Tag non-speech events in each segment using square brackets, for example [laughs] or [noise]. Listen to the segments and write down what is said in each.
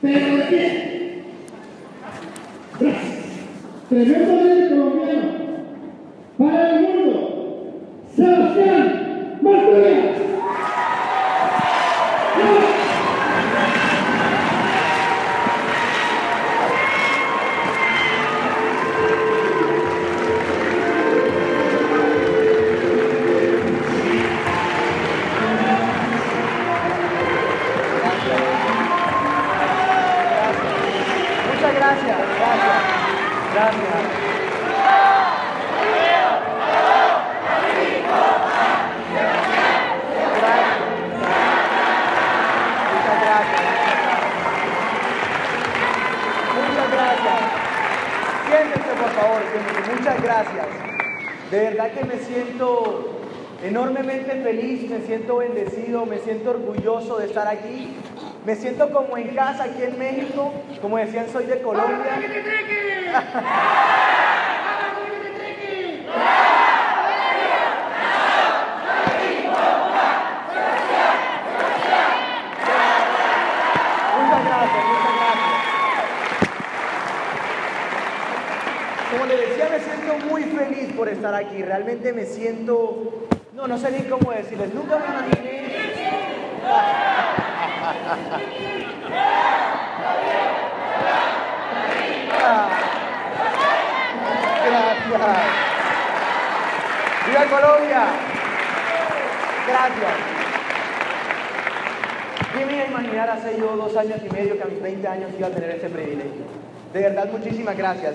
pero pie. Gracias. Tremendo líder colombiano estar aquí. Me siento como en casa aquí en México. Como decían, soy de Colombia. Muchas gracias, muchas gracias. Como les decía, me siento muy feliz por estar aquí. Realmente me siento, no, no sé ni cómo decirles. Nunca me imaginé. Ah, Gracias. ¡Viva Colombia! Gracias. ¿Quién iba a imaginar hace yo dos años y medio que a mis 20 años iba a tener ese privilegio? De verdad, muchísimas gracias.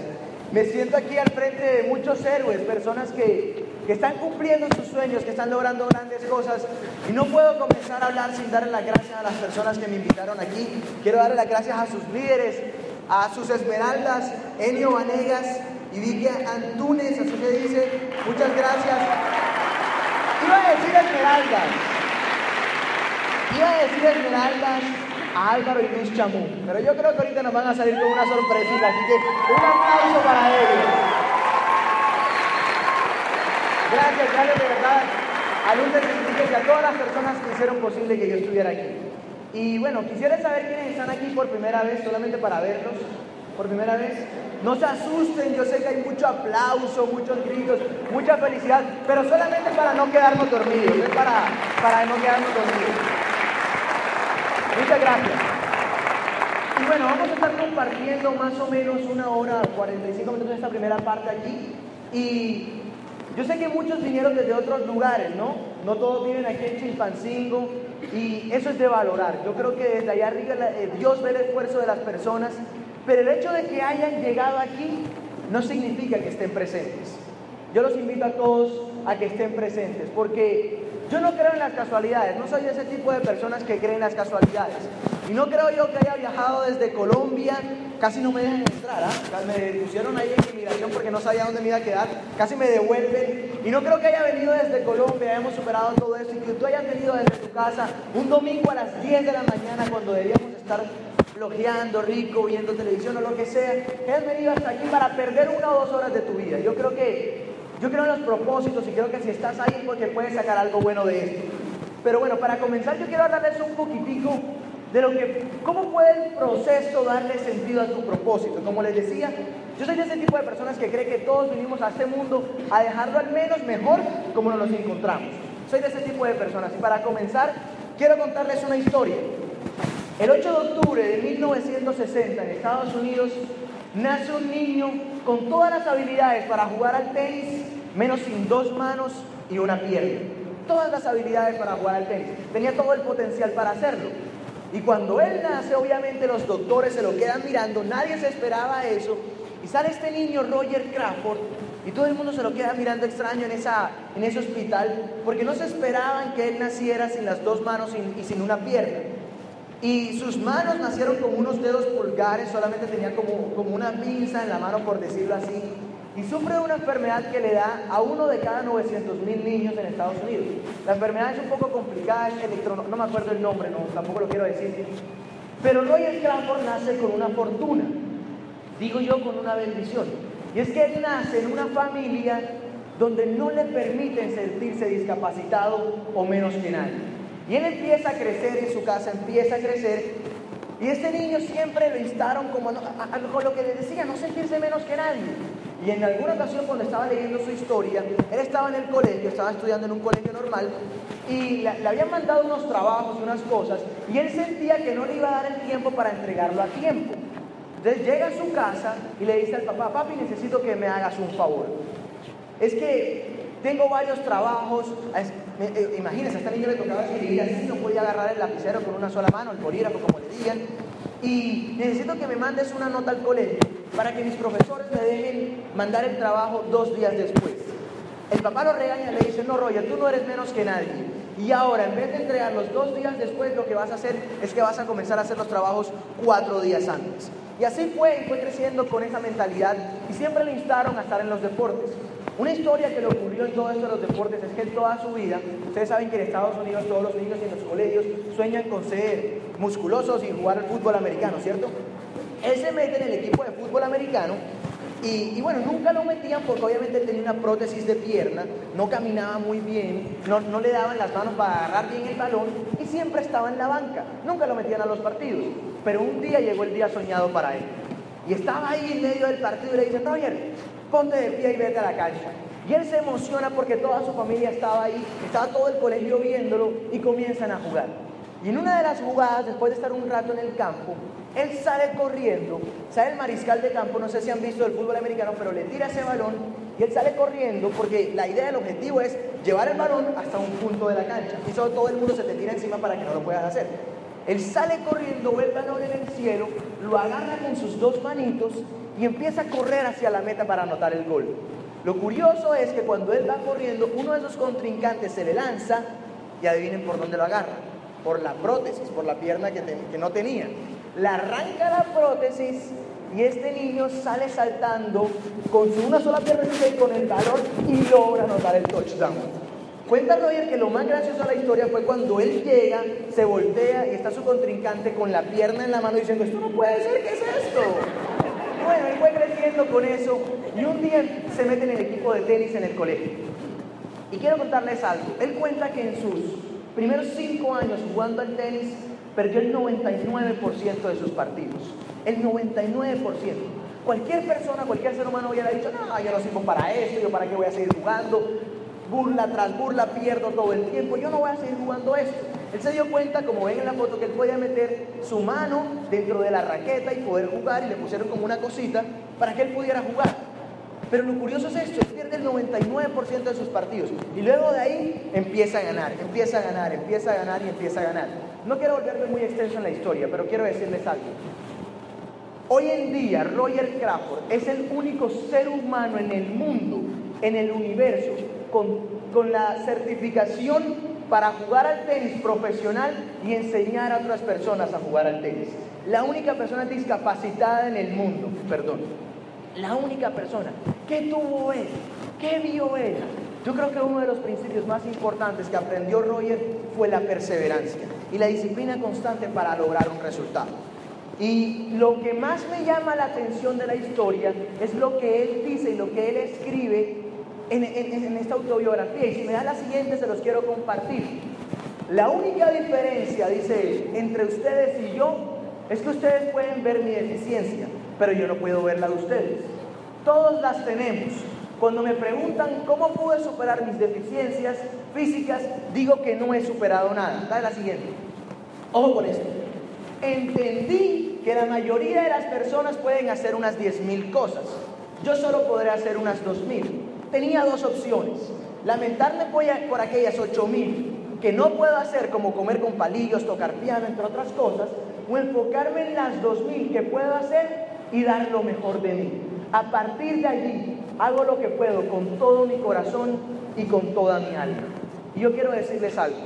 Me siento aquí al frente de muchos héroes, personas que, que están cumpliendo sus sueños, que están logrando grandes cosas. Y no puedo comenzar a hablar sin darle las gracias a las personas que me invitaron aquí. Quiero darle las gracias a sus líderes, a sus esmeraldas, Enio Vanegas y Vicky Antunes, así se dice. Muchas gracias. Iba a decir esmeraldas. Iba a decir esmeraldas a Álvaro y Luz Chamú, pero yo creo que ahorita nos van a salir con una sorpresita, así que un aplauso para ellos. Gracias, gracias de verdad a Luz de y a todas las personas que hicieron posible que yo estuviera aquí. Y bueno, quisiera saber quiénes están aquí por primera vez, solamente para verlos, por primera vez. No se asusten, yo sé que hay mucho aplauso, muchos gritos, mucha felicidad, pero solamente para no quedarnos dormidos, es para, para no quedarnos dormidos. Muchas gracias. Y bueno, vamos a estar compartiendo más o menos una hora, 45 minutos de esta primera parte aquí. Y yo sé que muchos vinieron desde otros lugares, ¿no? No todos viven aquí en Chilpancingo y eso es de valorar. Yo creo que desde allá arriba eh, Dios ve el esfuerzo de las personas, pero el hecho de que hayan llegado aquí no significa que estén presentes. Yo los invito a todos a que estén presentes, porque yo no creo en las casualidades, no soy ese tipo de personas que creen en las casualidades. Y no creo yo que haya viajado desde Colombia, casi no me dejan entrar, ¿ah? me pusieron ahí en inmigración porque no sabía dónde me iba a quedar, casi me devuelven. Y no creo que haya venido desde Colombia, hemos superado todo eso, y que tú hayas venido desde tu casa un domingo a las 10 de la mañana cuando debíamos estar flojeando, rico, viendo televisión o lo que sea, has venido hasta aquí para perder una o dos horas de tu vida. Yo creo que, yo creo en los propósitos y creo que si estás ahí porque puedes sacar algo bueno de esto. Pero bueno, para comenzar yo quiero hablarles un poquitico de lo que, cómo puede el proceso darle sentido a tu propósito. Como les decía, yo soy de ese tipo de personas que cree que todos vinimos a este mundo a dejarlo al menos mejor como nos encontramos. Soy de ese tipo de personas. Y para comenzar, quiero contarles una historia. El 8 de octubre de 1960 en Estados Unidos nace un niño con todas las habilidades para jugar al tenis, menos sin dos manos y una pierna. Todas las habilidades para jugar al tenis. Tenía todo el potencial para hacerlo. Y cuando él nace, obviamente los doctores se lo quedan mirando, nadie se esperaba eso. Y sale este niño, Roger Crawford, y todo el mundo se lo queda mirando extraño en, esa, en ese hospital, porque no se esperaban que él naciera sin las dos manos y- y sin una pierna. Y sus manos nacieron con unos dedos pulgares, solamente tenía como, como una pinza en la mano, por decirlo así. Y sufre de una enfermedad que le da a uno de cada 900 mil niños en Estados Unidos. La enfermedad es un poco complicada, es no me acuerdo el nombre, no, tampoco lo quiero decir. Pero Roger Crawford nace con una fortuna, digo yo con una bendición. Y es que él nace en una familia donde no le permiten sentirse discapacitado o menos que nadie. Y él empieza a crecer en su casa, empieza a crecer Y este niño siempre lo instaron como, con lo que le decía, no sentirse menos que nadie. Y en alguna ocasión cuando estaba leyendo su historia, él estaba en el colegio, estaba estudiando en un colegio normal, y le, habían mandado unos trabajos, unas cosas, y él sentía que no le iba a dar el tiempo para entregarlo a tiempo. Entonces llega a su casa y le dice al papá, papi, necesito que me hagas un favor. Es que tengo varios trabajos, imagínense, a este niño le tocaba escribir así, no podía agarrar el lapicero con una sola mano, el bolígrafo, como le digan, y necesito que me mandes una nota al colegio para que mis profesores me dejen mandar el trabajo dos días después. El papá lo regaña y le dice, no, Roger, tú no eres menos que nadie. Y ahora, en vez de entregarlos dos días después, lo que vas a hacer es que vas a comenzar a hacer los trabajos cuatro días antes. Y así fue, y fue creciendo con esa mentalidad y siempre le instaron a estar en los deportes. Una historia que le ocurrió en todo esto de los deportes es que en toda su vida, ustedes saben que en Estados Unidos todos los niños en los colegios sueñan con ser musculosos y jugar al fútbol americano, ¿cierto? Él se mete en el equipo de fútbol americano y, bueno, nunca lo metían porque obviamente él tenía una prótesis de pierna, no caminaba muy bien, no, no, le daban las manos para agarrar bien el balón y siempre estaba en la banca. Nunca lo metían a los partidos. Pero un día llegó el día soñado para él. Y estaba ahí en medio del partido y le dice, Roger, ponte de pie y vete a la cancha. Y él se emociona porque toda su familia estaba ahí, estaba todo el colegio viéndolo y comienzan a jugar. Y en una de las jugadas, después de estar un rato en el campo, él sale corriendo, sale el mariscal de campo, no sé si han visto el fútbol americano, pero le tira ese balón y él sale corriendo porque la idea, el objetivo es llevar el balón hasta un punto de la cancha. Y solo todo el mundo se te tira encima para que no lo puedas hacer. Él sale corriendo, ve el balón en el cielo, lo agarra con sus dos manitos y empieza a correr hacia la meta para anotar el gol. Lo curioso es que cuando él va corriendo, uno de esos contrincantes se le lanza y adivinen por dónde lo agarra. Por la prótesis, por la pierna que, que no tenía. Le arranca la prótesis y este niño sale saltando con su una sola pierna y con el balón y logra anotar el touchdown. Cuenta Roger que lo más gracioso de la historia fue cuando él llega, se voltea y está su contrincante con la pierna en la mano diciendo, esto no puede ser, ¿qué es esto? Bueno, él fue creciendo con eso y un día se mete en el equipo de tenis en el colegio. Y quiero contarles algo. Él cuenta que en sus primeros cinco años jugando al tenis perdió el 99% de sus partidos. El 99%. Cualquier persona, cualquier ser humano hubiera dicho, no, yo no sirvo para esto, yo para qué voy a seguir jugando burla tras burla, pierdo todo el tiempo, yo no voy a seguir jugando esto. Él se dio cuenta, como ven en la foto, que él podía meter su mano dentro de la raqueta y poder jugar y le pusieron como una cosita para que él pudiera jugar. Pero lo curioso es esto, él pierde el 99% de sus partidos y luego de ahí empieza a ganar, empieza a ganar, empieza a ganar y empieza a ganar. No quiero volverme muy extenso en la historia, pero quiero decirles algo. Hoy en día Roger Crawford es el único ser humano en el mundo, en el universo, con, la certificación para jugar al tenis profesional y enseñar a otras personas a jugar al tenis. La única persona discapacitada en el mundo, perdón, la única persona. ¿Qué tuvo él? ¿Qué vio él? Yo creo que uno de los principios más importantes que aprendió Roger fue la perseverancia y la disciplina constante para lograr un resultado. Y lo que más me llama la atención de la historia es lo que él dice y lo que él escribe en, esta autobiografía. Y si me da la siguiente, se los quiero compartir. La única diferencia, dice él, entre ustedes y yo es que ustedes pueden ver mi deficiencia, pero yo no puedo ver la de ustedes. Todos las tenemos. Cuando me preguntan cómo pude superar mis deficiencias físicas, digo que no he superado nada. Dale la siguiente. Ojo con esto. Entendí que la mayoría de las personas pueden hacer unas 10.000 cosas. Yo solo podré hacer unas 2.000 tenía dos opciones. Lamentarme por aquellas ocho mil que no puedo hacer, como comer con palillos, tocar piano, entre otras cosas, o enfocarme en las dos mil que puedo hacer y dar lo mejor de mí. A partir de allí, hago lo que puedo con todo mi corazón y con toda mi alma. Y yo quiero decirles algo.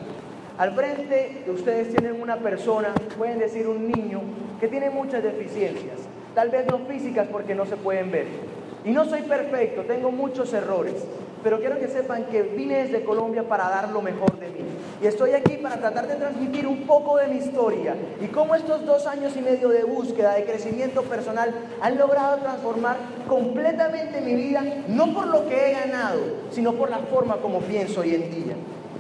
Al frente de ustedes tienen una persona, pueden decir un niño, que tiene muchas deficiencias, tal vez no físicas porque no se pueden ver, y no soy perfecto, tengo muchos errores, pero quiero que sepan que vine desde Colombia para dar lo mejor de mí. Y estoy aquí para tratar de transmitir un poco de mi historia y cómo estos dos años y medio de búsqueda, de crecimiento personal, han logrado transformar completamente mi vida, no por lo que he ganado, sino por la forma como pienso hoy en día.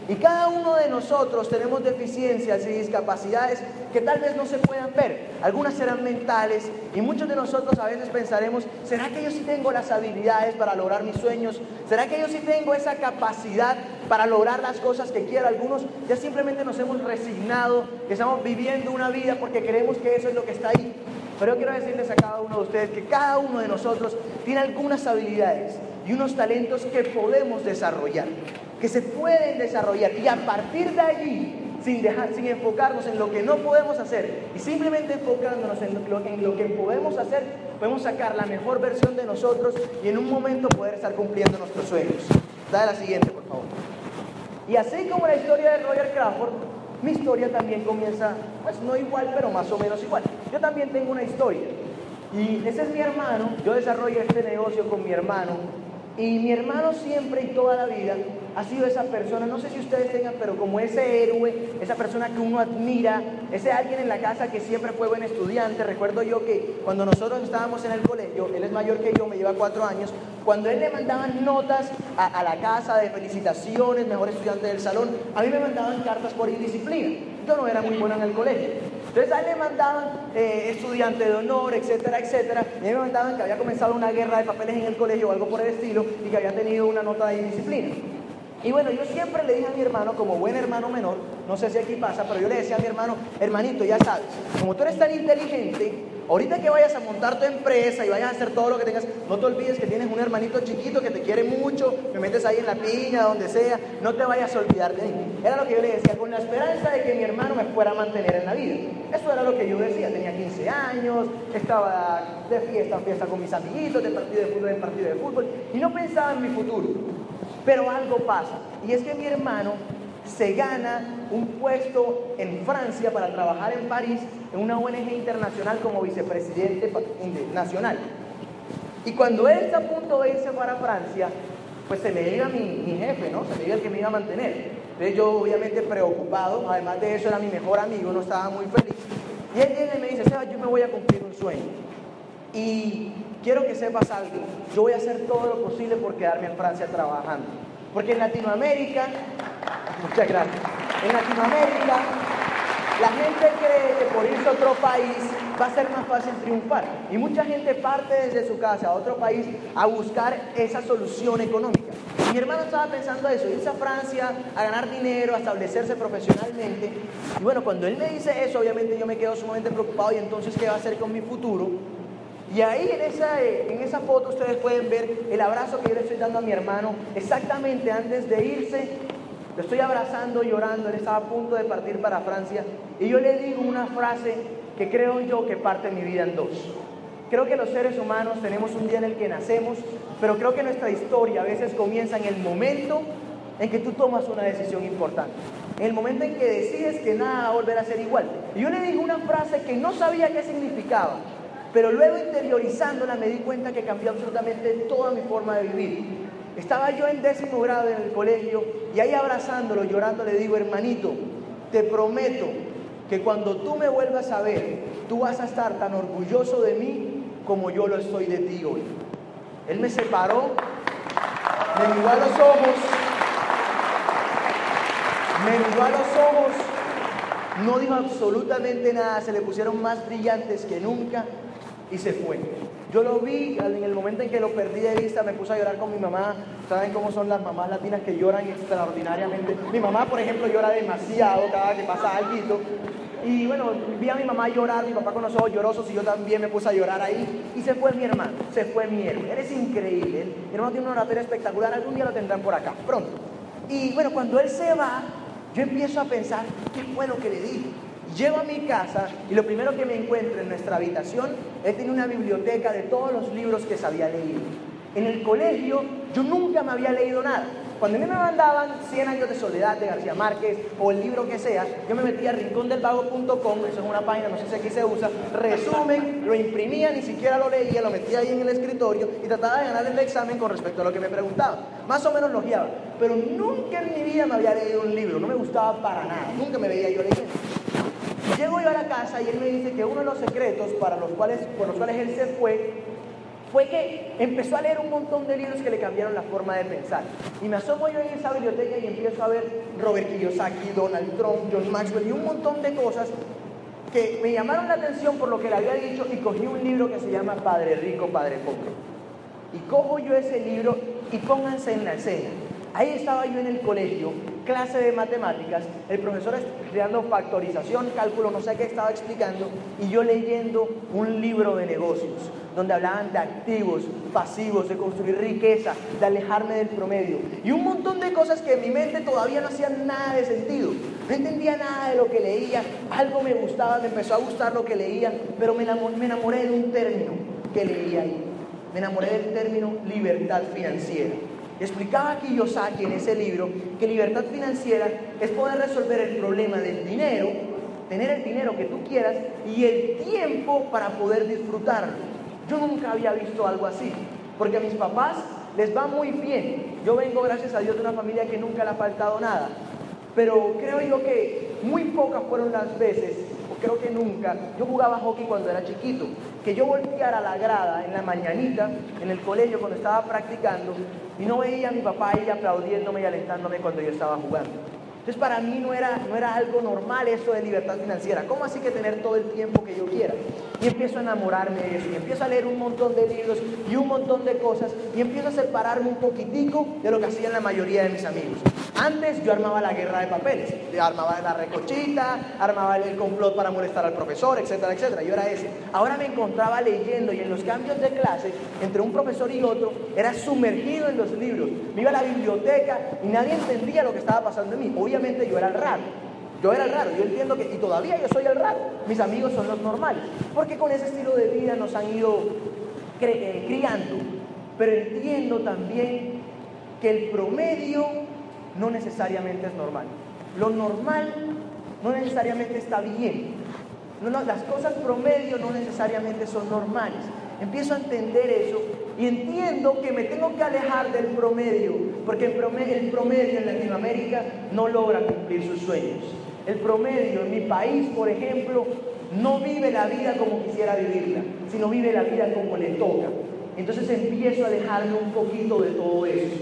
Y cada uno de nosotros tenemos deficiencias y discapacidades que tal vez no se puedan ver. Algunas serán mentales y muchos de nosotros a veces pensaremos, ¿será que yo sí tengo las habilidades para lograr mis sueños? ¿Será que yo sí tengo esa capacidad para lograr las cosas que quiero? Algunos ya simplemente nos hemos resignado, que estamos viviendo una vida porque creemos que eso es lo que está ahí. Pero yo quiero decirles a cada uno de ustedes que cada uno de nosotros tiene algunas habilidades y unos talentos que podemos desarrollar que se pueden desarrollar y a partir de allí, sin, dejar, sin enfocarnos en lo que no podemos hacer y simplemente enfocándonos en lo, en lo que podemos hacer, podemos sacar la mejor versión de nosotros y en un momento poder estar cumpliendo nuestros sueños. Dale la siguiente, por favor. Y así como la historia de Roger Crawford, mi historia también comienza, pues no igual, pero más o menos igual. Yo también tengo una historia. Y ese es mi hermano, yo desarrollo este negocio con mi hermano. Y mi hermano siempre y toda la vida ha sido esa persona, no sé si ustedes tengan, pero como ese héroe, esa persona que uno admira, ese alguien en la casa que siempre fue buen estudiante. Recuerdo yo que cuando nosotros estábamos en el colegio, él es mayor que yo, me lleva cuatro años, cuando él le mandaban notas a, la casa de felicitaciones, mejor estudiante del salón, a mí me mandaban cartas por indisciplina. Yo no era muy bueno en el colegio. Entonces a él le mandaban eh, estudiante de honor, etcétera, etcétera. Y a mí me mandaban que había comenzado una guerra de papeles en el colegio o algo por el estilo y que había tenido una nota de indisciplina. Y bueno, yo siempre le dije a mi hermano, como buen hermano menor, no sé si aquí pasa, pero yo le decía a mi hermano, hermanito, ya sabes, como tú eres tan inteligente, ahorita que vayas a montar tu empresa y vayas a hacer todo lo que tengas, no te olvides que tienes un hermanito chiquito que te quiere mucho, me metes ahí en la piña, donde sea, no te vayas a olvidar de mí. Era lo que yo le decía, con la esperanza de que mi hermano me fuera a mantener en la vida. Eso era lo que yo decía, tenía 15 años, estaba de fiesta en fiesta con mis amiguitos, de partido de fútbol en partido de fútbol, y no pensaba en mi futuro. Pero algo pasa, y es que mi hermano se gana un puesto en Francia para trabajar en París en una ONG internacional como vicepresidente nacional. Y cuando él está a punto de irse para Francia, pues se me iba mi, jefe, ¿no? Se me iba el que me iba a mantener. Entonces yo obviamente preocupado, además de eso era mi mejor amigo, no estaba muy feliz. Y él viene y me dice, yo me voy a cumplir un sueño. Y quiero que sepas algo, yo voy a hacer todo lo posible por quedarme en Francia trabajando. Porque en Latinoamérica, muchas gracias, en Latinoamérica la gente cree que por irse a otro país va a ser más fácil triunfar. Y mucha gente parte desde su casa a otro país a buscar esa solución económica. mi hermano estaba pensando eso, irse a Francia a ganar dinero, a establecerse profesionalmente. Y bueno, cuando él me dice eso, obviamente yo me quedo sumamente preocupado y entonces, ¿qué va a hacer con mi futuro? Y ahí en esa, en esa foto ustedes pueden ver el abrazo que yo le estoy dando a mi hermano exactamente antes de irse. Lo estoy abrazando, llorando, él estaba a punto de partir para Francia. Y yo le digo una frase que creo yo que parte mi vida en dos. Creo que los seres humanos tenemos un día en el que nacemos, pero creo que nuestra historia a veces comienza en el momento en que tú tomas una decisión importante. En el momento en que decides que nada va a volver a ser igual. Y yo le digo una frase que no sabía qué significaba, pero luego interiorizándola me di cuenta que cambió absolutamente toda mi forma de vivir. Estaba yo en décimo grado en el colegio y ahí abrazándolo, llorando, le digo, hermanito, te prometo que cuando tú me vuelvas a ver, tú vas a estar tan orgulloso de mí como yo lo estoy de ti hoy. Él me separó, me miró a los ojos, me miró a los ojos, no dijo absolutamente nada, se le pusieron más brillantes que nunca y se fue. Yo lo vi en el momento en que lo perdí de vista, me puse a llorar con mi mamá. ¿Saben cómo son las mamás latinas que lloran extraordinariamente? Mi mamá, por ejemplo, llora demasiado cada que pasa algo. Y bueno, vi a mi mamá llorar, mi papá con los ojos llorosos y yo también me puse a llorar ahí. Y se fue mi hermano, se fue mi héroe. Él es increíble. Mi hermano tiene una oratoria espectacular, algún día lo tendrán por acá, pronto. Y bueno, cuando él se va, yo empiezo a pensar, ¿qué fue lo que le dije? Llego a mi casa y lo primero que me encuentro en nuestra habitación, él tenía una biblioteca de todos los libros que se había leído. En el colegio yo nunca me había leído nada. Cuando a mí me mandaban 100 años de soledad de García Márquez o el libro que sea, yo me metía a rincondelvago.com, eso es una página, no sé si aquí se usa, resumen, lo imprimía, ni siquiera lo leía, lo metía ahí en el escritorio y trataba de ganar el examen con respecto a lo que me preguntaban. Más o menos lo guiaba, pero nunca en mi vida me había leído un libro, no me gustaba para nada, nunca me veía yo leyendo. Llego yo a la casa y él me dice que uno de los secretos para los cuales, por los cuales él se fue fue que empezó a leer un montón de libros que le cambiaron la forma de pensar. Y me asomo yo en esa biblioteca y empiezo a ver Robert Kiyosaki, Donald Trump, John Maxwell y un montón de cosas que me llamaron la atención por lo que le había dicho y cogí un libro que se llama Padre Rico, Padre Pobre. Y cojo yo ese libro y pónganse en la escena. Ahí estaba yo en el colegio, clase de matemáticas, el profesor estudiando factorización, cálculo, no sé qué estaba explicando, y yo leyendo un libro de negocios, donde hablaban de activos, pasivos, de construir riqueza, de alejarme del promedio, y un montón de cosas que en mi mente todavía no hacían nada de sentido. No entendía nada de lo que leía, algo me gustaba, me empezó a gustar lo que leía, pero me enamoré de un término que leía ahí. Me enamoré del término libertad financiera. Explicaba Kiyosaki en ese libro que libertad financiera es poder resolver el problema del dinero, tener el dinero que tú quieras y el tiempo para poder disfrutarlo. Yo nunca había visto algo así, porque a mis papás les va muy bien. Yo vengo, gracias a Dios, de una familia que nunca le ha faltado nada. Pero creo yo que muy pocas fueron las veces creo que nunca, yo jugaba hockey cuando era chiquito, que yo volteara a la grada en la mañanita, en el colegio cuando estaba practicando, y no veía a mi papá ahí aplaudiéndome y alentándome cuando yo estaba jugando. Entonces para mí no era, no era algo normal eso de libertad financiera. ¿Cómo así que tener todo el tiempo que yo quiera? Y empiezo a enamorarme de eso, y empiezo a leer un montón de libros y un montón de cosas, y empiezo a separarme un poquitico de lo que hacían la mayoría de mis amigos. Antes yo armaba la guerra de papeles, armaba la recochita, armaba el complot para molestar al profesor, etcétera, etcétera. Yo era ese. Ahora me encontraba leyendo y en los cambios de clase, entre un profesor y otro, era sumergido en los libros. Me iba a la biblioteca y nadie entendía lo que estaba pasando en mí obviamente yo era el raro. Yo era el raro, yo entiendo que, y todavía yo soy el raro, mis amigos son los normales, porque con ese estilo de vida nos han ido eh, criando, pero entiendo también que el promedio no necesariamente es normal. Lo normal no necesariamente está bien. No, las cosas promedio no necesariamente son normales. Empiezo a entender eso y entiendo que me tengo que alejar del promedio, porque el promedio, en Latinoamérica no logra cumplir sus sueños. El promedio en mi país, por ejemplo, no vive la vida como quisiera vivirla, sino vive la vida como le toca. Entonces empiezo a alejarme un poquito de todo eso.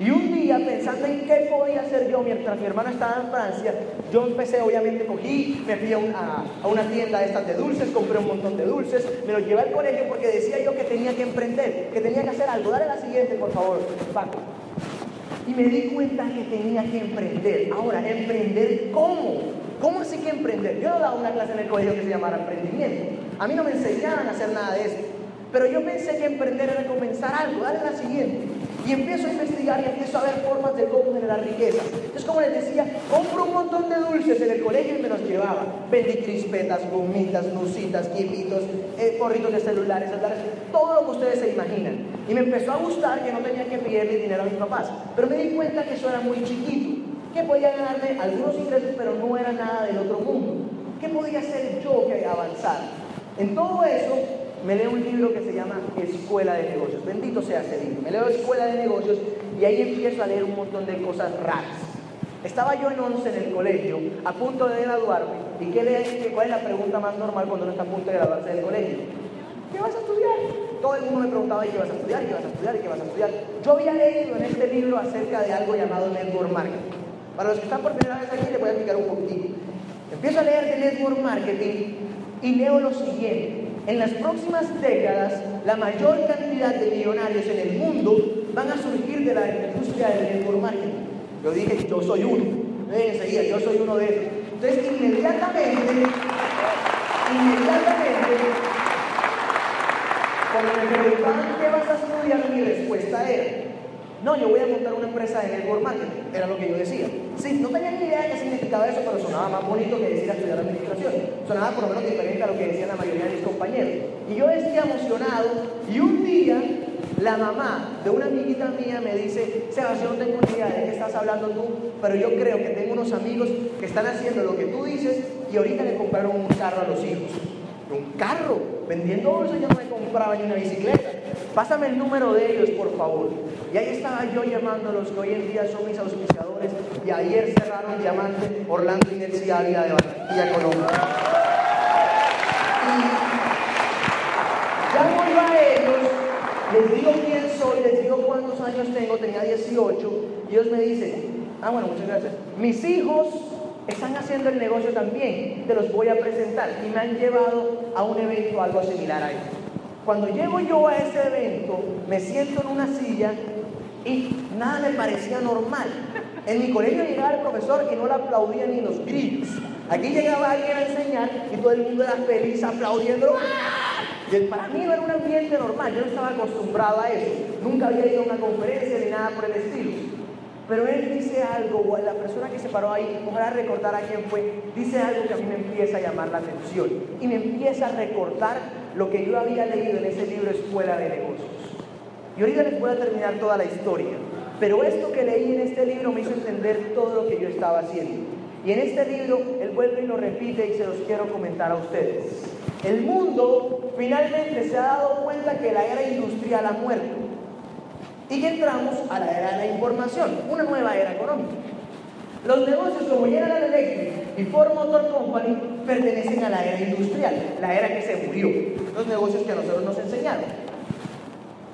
Y un día, pensando en qué podía hacer yo mientras mi hermana estaba en Francia, yo empecé, obviamente, cogí, me fui a, una tienda de estas de dulces, compré un montón de dulces, me los llevé al colegio porque decía yo que tenía que emprender, que tenía que hacer algo. Dale la siguiente, por favor. Y me di cuenta que tenía que emprender. Ahora, ¿emprender cómo? ¿Cómo así que emprender? Yo no daba una clase en el colegio que se llamara emprendimiento. A mí no me enseñaban a hacer nada de eso. Pero yo pensé que emprender era comenzar algo. Dale la siguiente. Y empiezo a investigar y empiezo a ver formas de cómo generar riqueza. Entonces, como les decía, compro un montón de dulces en el colegio y me los llevaba. Vendí crispetas, gomitas, nusitas, quipitos, eh, de celulares, celulares, todo lo que ustedes se imaginan. Y me empezó a gustar que no tenía que pedirle dinero a mis papás. Pero me di cuenta que eso era muy chiquito. Que podía ganarme algunos ingresos, pero no era nada del otro mundo. ¿Qué podía hacer yo que avanzar? En todo eso, me leo un libro que se llama Escuela de Negocios. Bendito sea ese libro. Me leo Escuela de Negocios y ahí empiezo a leer un montón de cosas raras. Estaba yo en 11 en el colegio, a punto de graduarme. ¿Y qué le, cuál es la pregunta más normal cuando uno está a punto de graduarse del colegio? ¿Qué vas a estudiar? Todo el mundo me preguntaba, ¿y qué vas a estudiar? ¿Qué vas a estudiar? ¿Y qué vas a estudiar? Yo había leído en este libro acerca de algo llamado Network Marketing. Para los que están por primera vez aquí, les voy a explicar un poquito. Empiezo a leer de Network Marketing y leo lo siguiente. En las próximas décadas, la mayor cantidad de millonarios en el mundo van a surgir de la industria del network marketing. Yo dije, yo soy uno. Enseguida, yo soy uno de ellos. Entonces, inmediatamente, inmediatamente, cuando me preguntaban qué vas a estudiar, mi respuesta era, no, yo voy a montar una empresa de network marketing, era lo que yo decía. Sí, no tenía ni idea de qué significaba eso, pero sonaba más bonito que decir estudiar administración. Sonaba por lo menos diferente a lo que decían la mayoría de mis compañeros. Y yo decía emocionado, y un día la mamá de una amiguita mía me dice, Sebastián, no tengo ni idea de qué estás hablando tú, pero yo creo que tengo unos amigos que están haciendo lo que tú dices y ahorita le compraron un carro a los hijos. Un carro, vendiendo eso yo no me compraba ni una bicicleta. Pásame el número de ellos, por favor. Y ahí estaba yo llamando a los que hoy en día son mis auspiciadores y ayer cerraron Diamante Orlando Inercia Ávila de Barranquilla, Colombia. Y llamo yo a ellos les digo quién soy, les digo cuántos años tengo, tenía 18, y ellos me dicen, ah, bueno, muchas gracias. Mis hijos están haciendo el negocio también, te los voy a presentar. Y me han llevado a un evento algo similar a esto. Cuando llego yo a ese evento, me siento en una silla y nada me parecía normal. En mi colegio llegaba el profesor y no le aplaudían ni los grillos. Aquí llegaba alguien a enseñar y todo el mundo era feliz aplaudiendo. Y para mí era un ambiente normal, yo no estaba acostumbrado a eso. Nunca había ido a una conferencia ni nada por el estilo. Pero él dice algo, o la persona que se paró ahí, ojalá recordar a quién fue, dice algo que a mí me empieza a llamar la atención. Y me empieza a recordar lo que yo había leído en ese libro Escuela de Negocios. Y ahorita les voy a terminar toda la historia. Pero esto que leí en este libro me hizo entender todo lo que yo estaba haciendo. Y en este libro él vuelve y lo repite y se los quiero comentar a ustedes. El mundo finalmente se ha dado cuenta que la era industrial ha muerto y que entramos a la era de la información, una nueva era económica. Los negocios como General Electric y Ford Motor Company pertenecen a la era industrial, la era que se murió, los negocios que a nosotros nos enseñaron.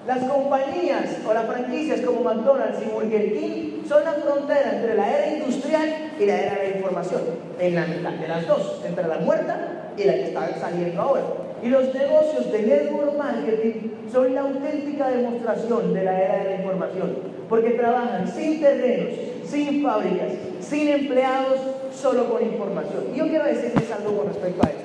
Las compañías o las franquicias como McDonald's y Burger King son la frontera entre la era industrial y la era de la información, en la mitad de las dos, entre la muerta y la que está saliendo ahora. Y los negocios de network marketing son la auténtica demostración de la era de la información, porque trabajan sin terrenos, sin fábricas, sin empleados, solo con información. Y yo quiero decirles algo con respecto a esto.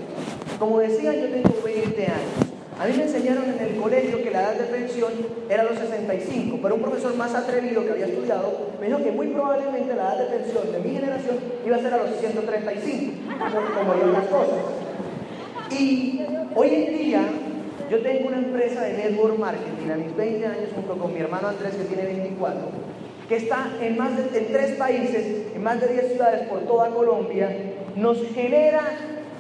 Como decía, yo tengo 20 años. A mí me enseñaron en el colegio que la edad de pensión era los 65, pero un profesor más atrevido que había estudiado me dijo que muy probablemente la edad de pensión de mi generación iba a ser a los 135, como iban las cosas. Y hoy en día yo tengo una empresa de network marketing a mis 20 años junto con mi hermano Andrés que tiene 24, que está en más de tres países, en más de 10 ciudades por toda Colombia, nos genera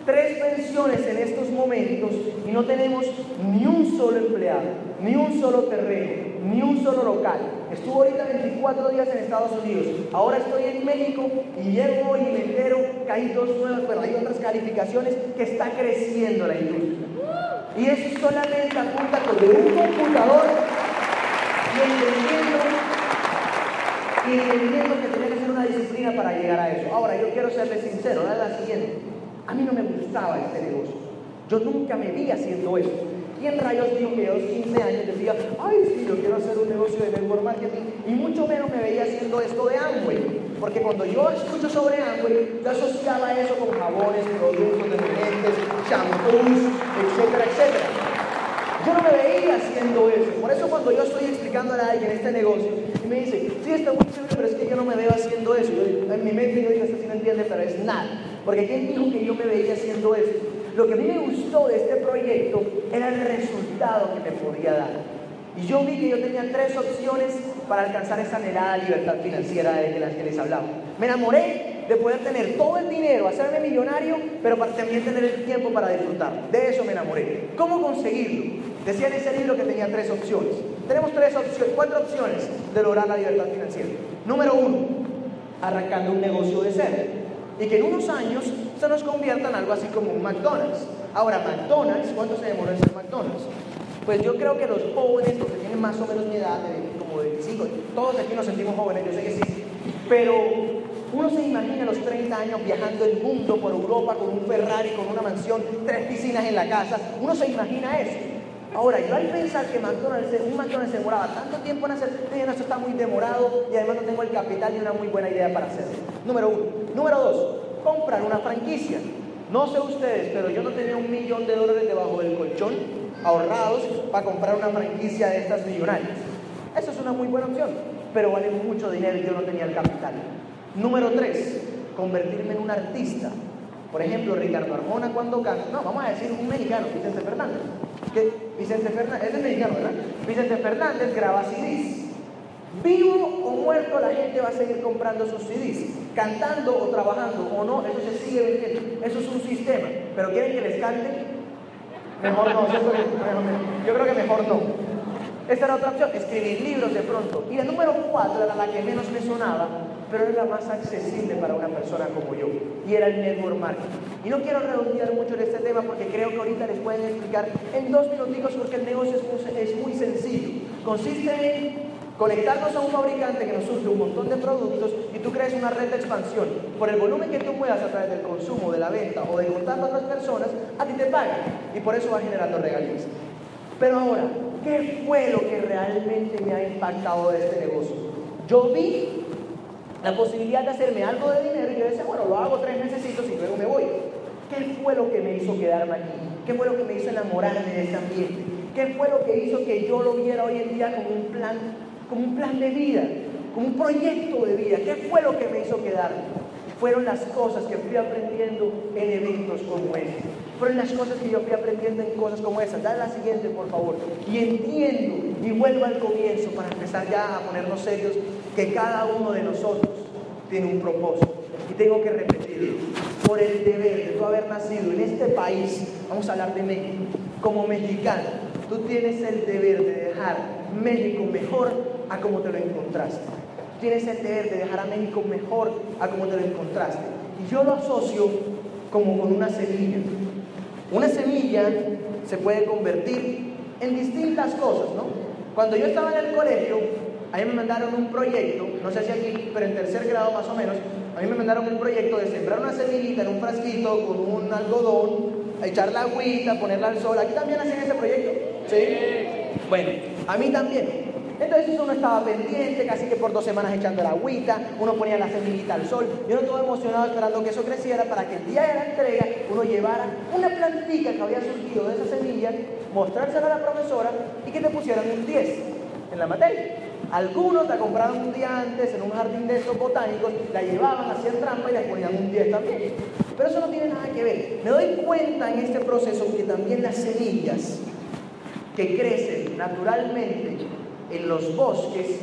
tres pensiones en estos momentos y no tenemos ni un solo empleado, ni un solo terreno, ni un solo local. Estuve ahorita 24 días en Estados Unidos, ahora estoy en México y llego y me entero que hay dos nuevas, pero hay otras calificaciones que está creciendo la industria. Y eso solamente apunta con un computador y entendiendo, y entendiendo que tiene que ser una disciplina para llegar a eso. Ahora, yo quiero serles sincero, es la siguiente. A mí no me gustaba este negocio. Yo nunca me vi haciendo eso. ¿Quién rayos dijo que yo los 15 años decía, ay, sí, yo quiero hacer un negocio de network marketing? Y mucho menos me veía haciendo esto de Amway. Porque cuando yo escucho sobre Amway, yo asociaba eso con jabones, productos, detergentes, shampoos, etcétera, etcétera. Yo no me veía haciendo eso. Por eso cuando yo estoy explicando a alguien este negocio me dice, sí, está muy chévere, pero es que yo no me veo haciendo eso. en mi mente yo digo, esto sí no entiende, pero es nada. Porque ¿quién dijo que yo me veía haciendo esto? Lo que a mí me gustó de este proyecto era el resultado que me podía dar. Y yo vi que yo tenía tres opciones para alcanzar esa anhelada libertad financiera de la que les hablaba. Me enamoré de poder tener todo el dinero, hacerme millonario, pero también tener el tiempo para disfrutar. De eso me enamoré. ¿Cómo conseguirlo? Decía en ese libro que tenía tres opciones. Tenemos tres opciones, cuatro opciones de lograr la libertad financiera. Número uno, arrancando un negocio de cero y que en unos años se nos convierta en algo así como un McDonald's. Ahora, McDonald's, ¿cuánto se demoró en ser McDonald's? Pues yo creo que los jóvenes, los que tienen más o menos mi edad, de, como de 25, todos aquí nos sentimos jóvenes, yo sé que sí, pero uno se imagina a los 30 años viajando el mundo por Europa con un Ferrari, con una mansión, tres piscinas en la casa, uno se imagina eso. Ahora, yo al pensar que McDonald's, un McDonald's se demoraba tanto tiempo en hacer, eso está muy demorado y además no tengo el capital y una muy buena idea para hacerlo. Número uno. Número dos, comprar una franquicia. No sé ustedes, pero yo no tenía un millón de dólares debajo del colchón ahorrados para comprar una franquicia de estas millonarias. Eso es una muy buena opción, pero vale mucho dinero y yo no tenía el capital. Número tres, convertirme en un artista. Por ejemplo, Ricardo Arjona cuando canta, no, vamos a decir un mexicano, Vicente Fernández. Que Vicente Fernández, es mexicano, ¿verdad? Vicente Fernández graba CDs. Vivo o muerto, la gente va a seguir comprando sus CDs, cantando o trabajando o no, eso se sigue vendiendo. Eso es un sistema. Pero ¿quieren que les cante? Mejor no, yo creo que mejor no. Esta era otra opción, escribir libros de pronto. Y el número cuatro era la que menos me sonaba, pero era la más accesible para una persona como yo, y era el network marketing. Y no quiero redondear mucho en este tema porque creo que ahorita les pueden explicar en dos minuticos porque el negocio es muy, es muy sencillo. Consiste en conectarnos a un fabricante que nos surge un montón de productos y tú crees una red de expansión. Por el volumen que tú muevas a través del consumo, de la venta o de contar a otras personas, a ti te pagan. Y por eso va generando regalías. Pero ahora, ¿qué fue lo que realmente me ha impactado de este negocio? Yo vi la posibilidad de hacerme algo de dinero y yo decía, bueno, lo hago tres meses y luego me voy. ¿Qué fue lo que me hizo quedarme aquí? ¿Qué fue lo que me hizo enamorarme de este ambiente? ¿Qué fue lo que hizo que yo lo viera hoy en día como un plan como un plan de vida, como un proyecto de vida. ¿Qué fue lo que me hizo quedarme? Fueron las cosas que fui aprendiendo en eventos como este. Fueron las cosas que yo fui aprendiendo en cosas como esas. Dale la siguiente, por favor. Y entiendo, y vuelvo al comienzo para empezar ya a ponernos serios, que cada uno de nosotros tiene un propósito. Y tengo que repetirlo. Por el deber de tú haber nacido en este país, vamos a hablar de México, como mexicano, tú tienes el deber de dejar México mejor a como te lo encontraste. Tienes el deber de dejar a México mejor a como te lo encontraste. Y yo lo asocio como con una semilla. Una semilla se puede convertir en distintas cosas, ¿no? Cuando yo estaba en el colegio, a mí me mandaron un proyecto, no sé si aquí, pero en tercer grado más o menos, a mí me mandaron un proyecto de sembrar una semillita en un frasquito con un algodón, echar la agüita, ponerla al sol. ¿Aquí también hacen ese proyecto? ¿Sí? Bueno, a mí también. Entonces uno estaba pendiente, casi que por dos semanas echando la agüita, uno ponía la semillita al sol, yo no estaba emocionado esperando que eso creciera para que el día de la entrega uno llevara una plantita que había surgido de esa semilla, mostrársela a la profesora y que te pusieran un 10 en la materia. Algunos la compraban un día antes en un jardín de esos botánicos, la llevaban, hacían trampa y le ponían un 10 también. Pero eso no tiene nada que ver. Me doy cuenta en este proceso que también las semillas que crecen naturalmente en los bosques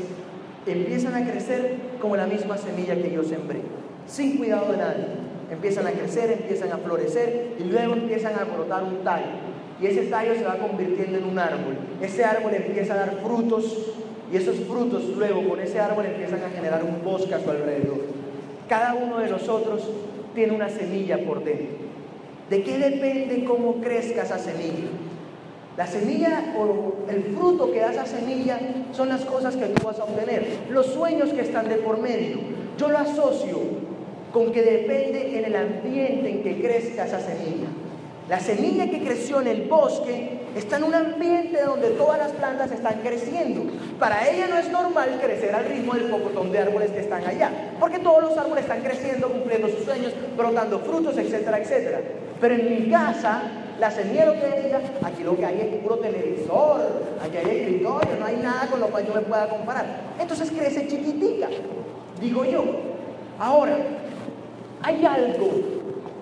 empiezan a crecer como la misma semilla que yo sembré, sin cuidado de nadie. Empiezan a crecer, empiezan a florecer y luego empiezan a brotar un tallo. Y ese tallo se va convirtiendo en un árbol. Ese árbol empieza a dar frutos y esos frutos luego con ese árbol empiezan a generar un bosque a su alrededor. Cada uno de nosotros tiene una semilla por dentro. ¿De qué depende cómo crezca esa semilla? La semilla o el fruto que da esa semilla son las cosas que tú vas a obtener, los sueños que están de por medio. Yo lo asocio con que depende en el ambiente en que crezca esa semilla. La semilla que creció en el bosque está en un ambiente donde todas las plantas están creciendo. Para ella no es normal crecer al ritmo del pocotón de árboles que están allá, porque todos los árboles están creciendo, cumpliendo sus sueños, brotando frutos, etcétera, etcétera. Pero en mi casa la semilla lo que decía, aquí lo que hay es puro televisor, aquí hay escritorio, no hay nada con lo cual yo me pueda comparar. Entonces crece chiquitica, digo yo. Ahora, hay algo,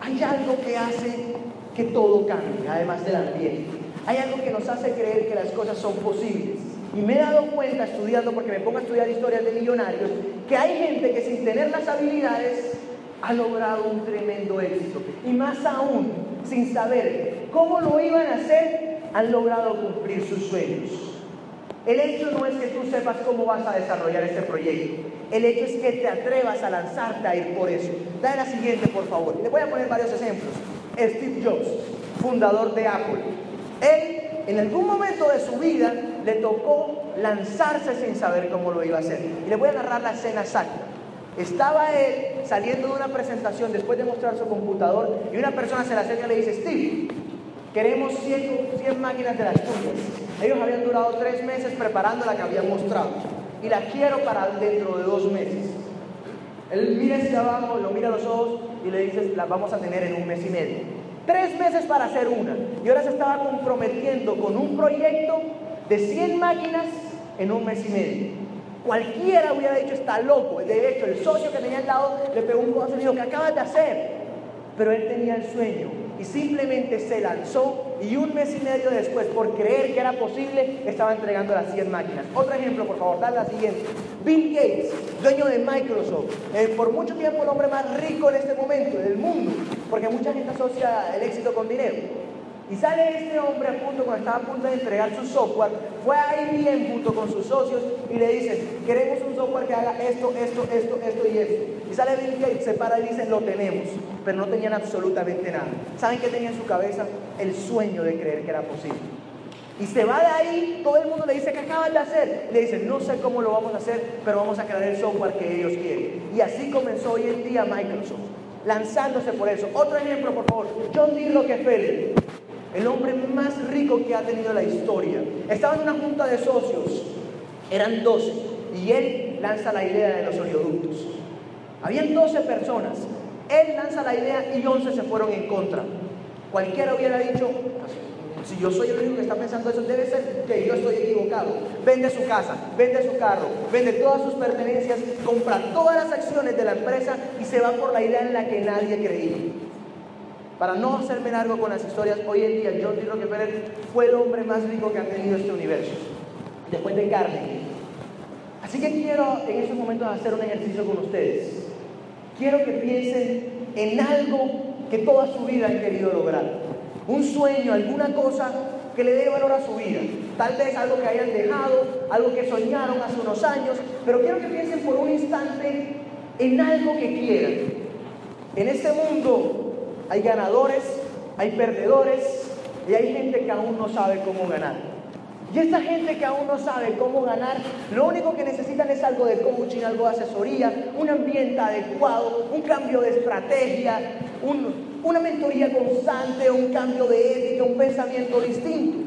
hay algo que hace que todo cambie, además del ambiente. Hay algo que nos hace creer que las cosas son posibles. Y me he dado cuenta estudiando, porque me pongo a estudiar historias de millonarios, que hay gente que sin tener las habilidades ha logrado un tremendo éxito. Y más aún, sin saber cómo lo iban a hacer, han logrado cumplir sus sueños. El hecho no es que tú sepas cómo vas a desarrollar este proyecto. El hecho es que te atrevas a lanzarte a ir por eso. Dale la siguiente, por favor. Le voy a poner varios ejemplos. Steve Jobs, fundador de Apple. Él, en algún momento de su vida, le tocó lanzarse sin saber cómo lo iba a hacer. Y le voy a narrar la escena exacta. Estaba él saliendo de una presentación después de mostrar su computador y una persona se le acerca y le dice, Steve, queremos 100, máquinas de las tuyas. Ellos habían durado tres meses preparando la que habían mostrado y la quiero para dentro de dos meses. Él mira hacia abajo, lo mira a los ojos y le dice, las vamos a tener en un mes y medio. Tres meses para hacer una. Y ahora se estaba comprometiendo con un proyecto de 100 máquinas en un mes y medio. Cualquiera hubiera dicho, está loco. De hecho, el socio que tenía al lado le pegó un codazo y dijo, ¿qué acabas de hacer? Pero él tenía el sueño y simplemente se lanzó y un mes y medio después, por creer que era posible, estaba entregando las 100 máquinas. Otro ejemplo, por favor, dale la siguiente. Bill Gates, dueño de Microsoft, por mucho tiempo el hombre más rico en este momento del mundo, porque mucha gente asocia el éxito con dinero. Y sale este hombre a punto, cuando estaba a punto de entregar su software, fue ahí bien junto con sus socios y le dicen, queremos un software que haga esto, esto, esto, esto y esto. Y sale Bill Gates, se para y dice, lo tenemos, pero no tenían absolutamente nada. ¿Saben qué tenía en su cabeza? El sueño de creer que era posible. Y se va de ahí, todo el mundo le dice, ¿qué acaban de hacer? Le dicen, no sé cómo lo vamos a hacer, pero vamos a crear el software que ellos quieren. Y así comenzó hoy en día Microsoft, lanzándose por eso. Otro ejemplo, por favor, John D. Rockefeller el hombre más rico que ha tenido la historia. Estaba en una junta de socios, eran 12, y él lanza la idea de los oleoductos. Habían 12 personas, él lanza la idea y 11 se fueron en contra. Cualquiera hubiera dicho, si yo soy el único que está pensando eso, debe ser que yo estoy equivocado. Vende su casa, vende su carro, vende todas sus pertenencias, compra todas las acciones de la empresa y se va por la idea en la que nadie creía. Para no hacerme largo con las historias, hoy en día John D. Rockefeller fue el hombre más rico que ha tenido este universo, después de Carnegie. Así que quiero en estos momentos hacer un ejercicio con ustedes. Quiero que piensen en algo que toda su vida han querido lograr. Un sueño, alguna cosa que le dé valor a su vida. Tal vez algo que hayan dejado, algo que soñaron hace unos años, pero quiero que piensen por un instante en algo que quieran. En este mundo hay ganadores, hay perdedores y hay gente que aún no sabe cómo ganar. Y esta gente que aún no sabe cómo ganar, lo único que necesitan es algo de coaching, algo de asesoría, un ambiente adecuado, un cambio de estrategia, una mentoría constante, un cambio de ética, un pensamiento distinto.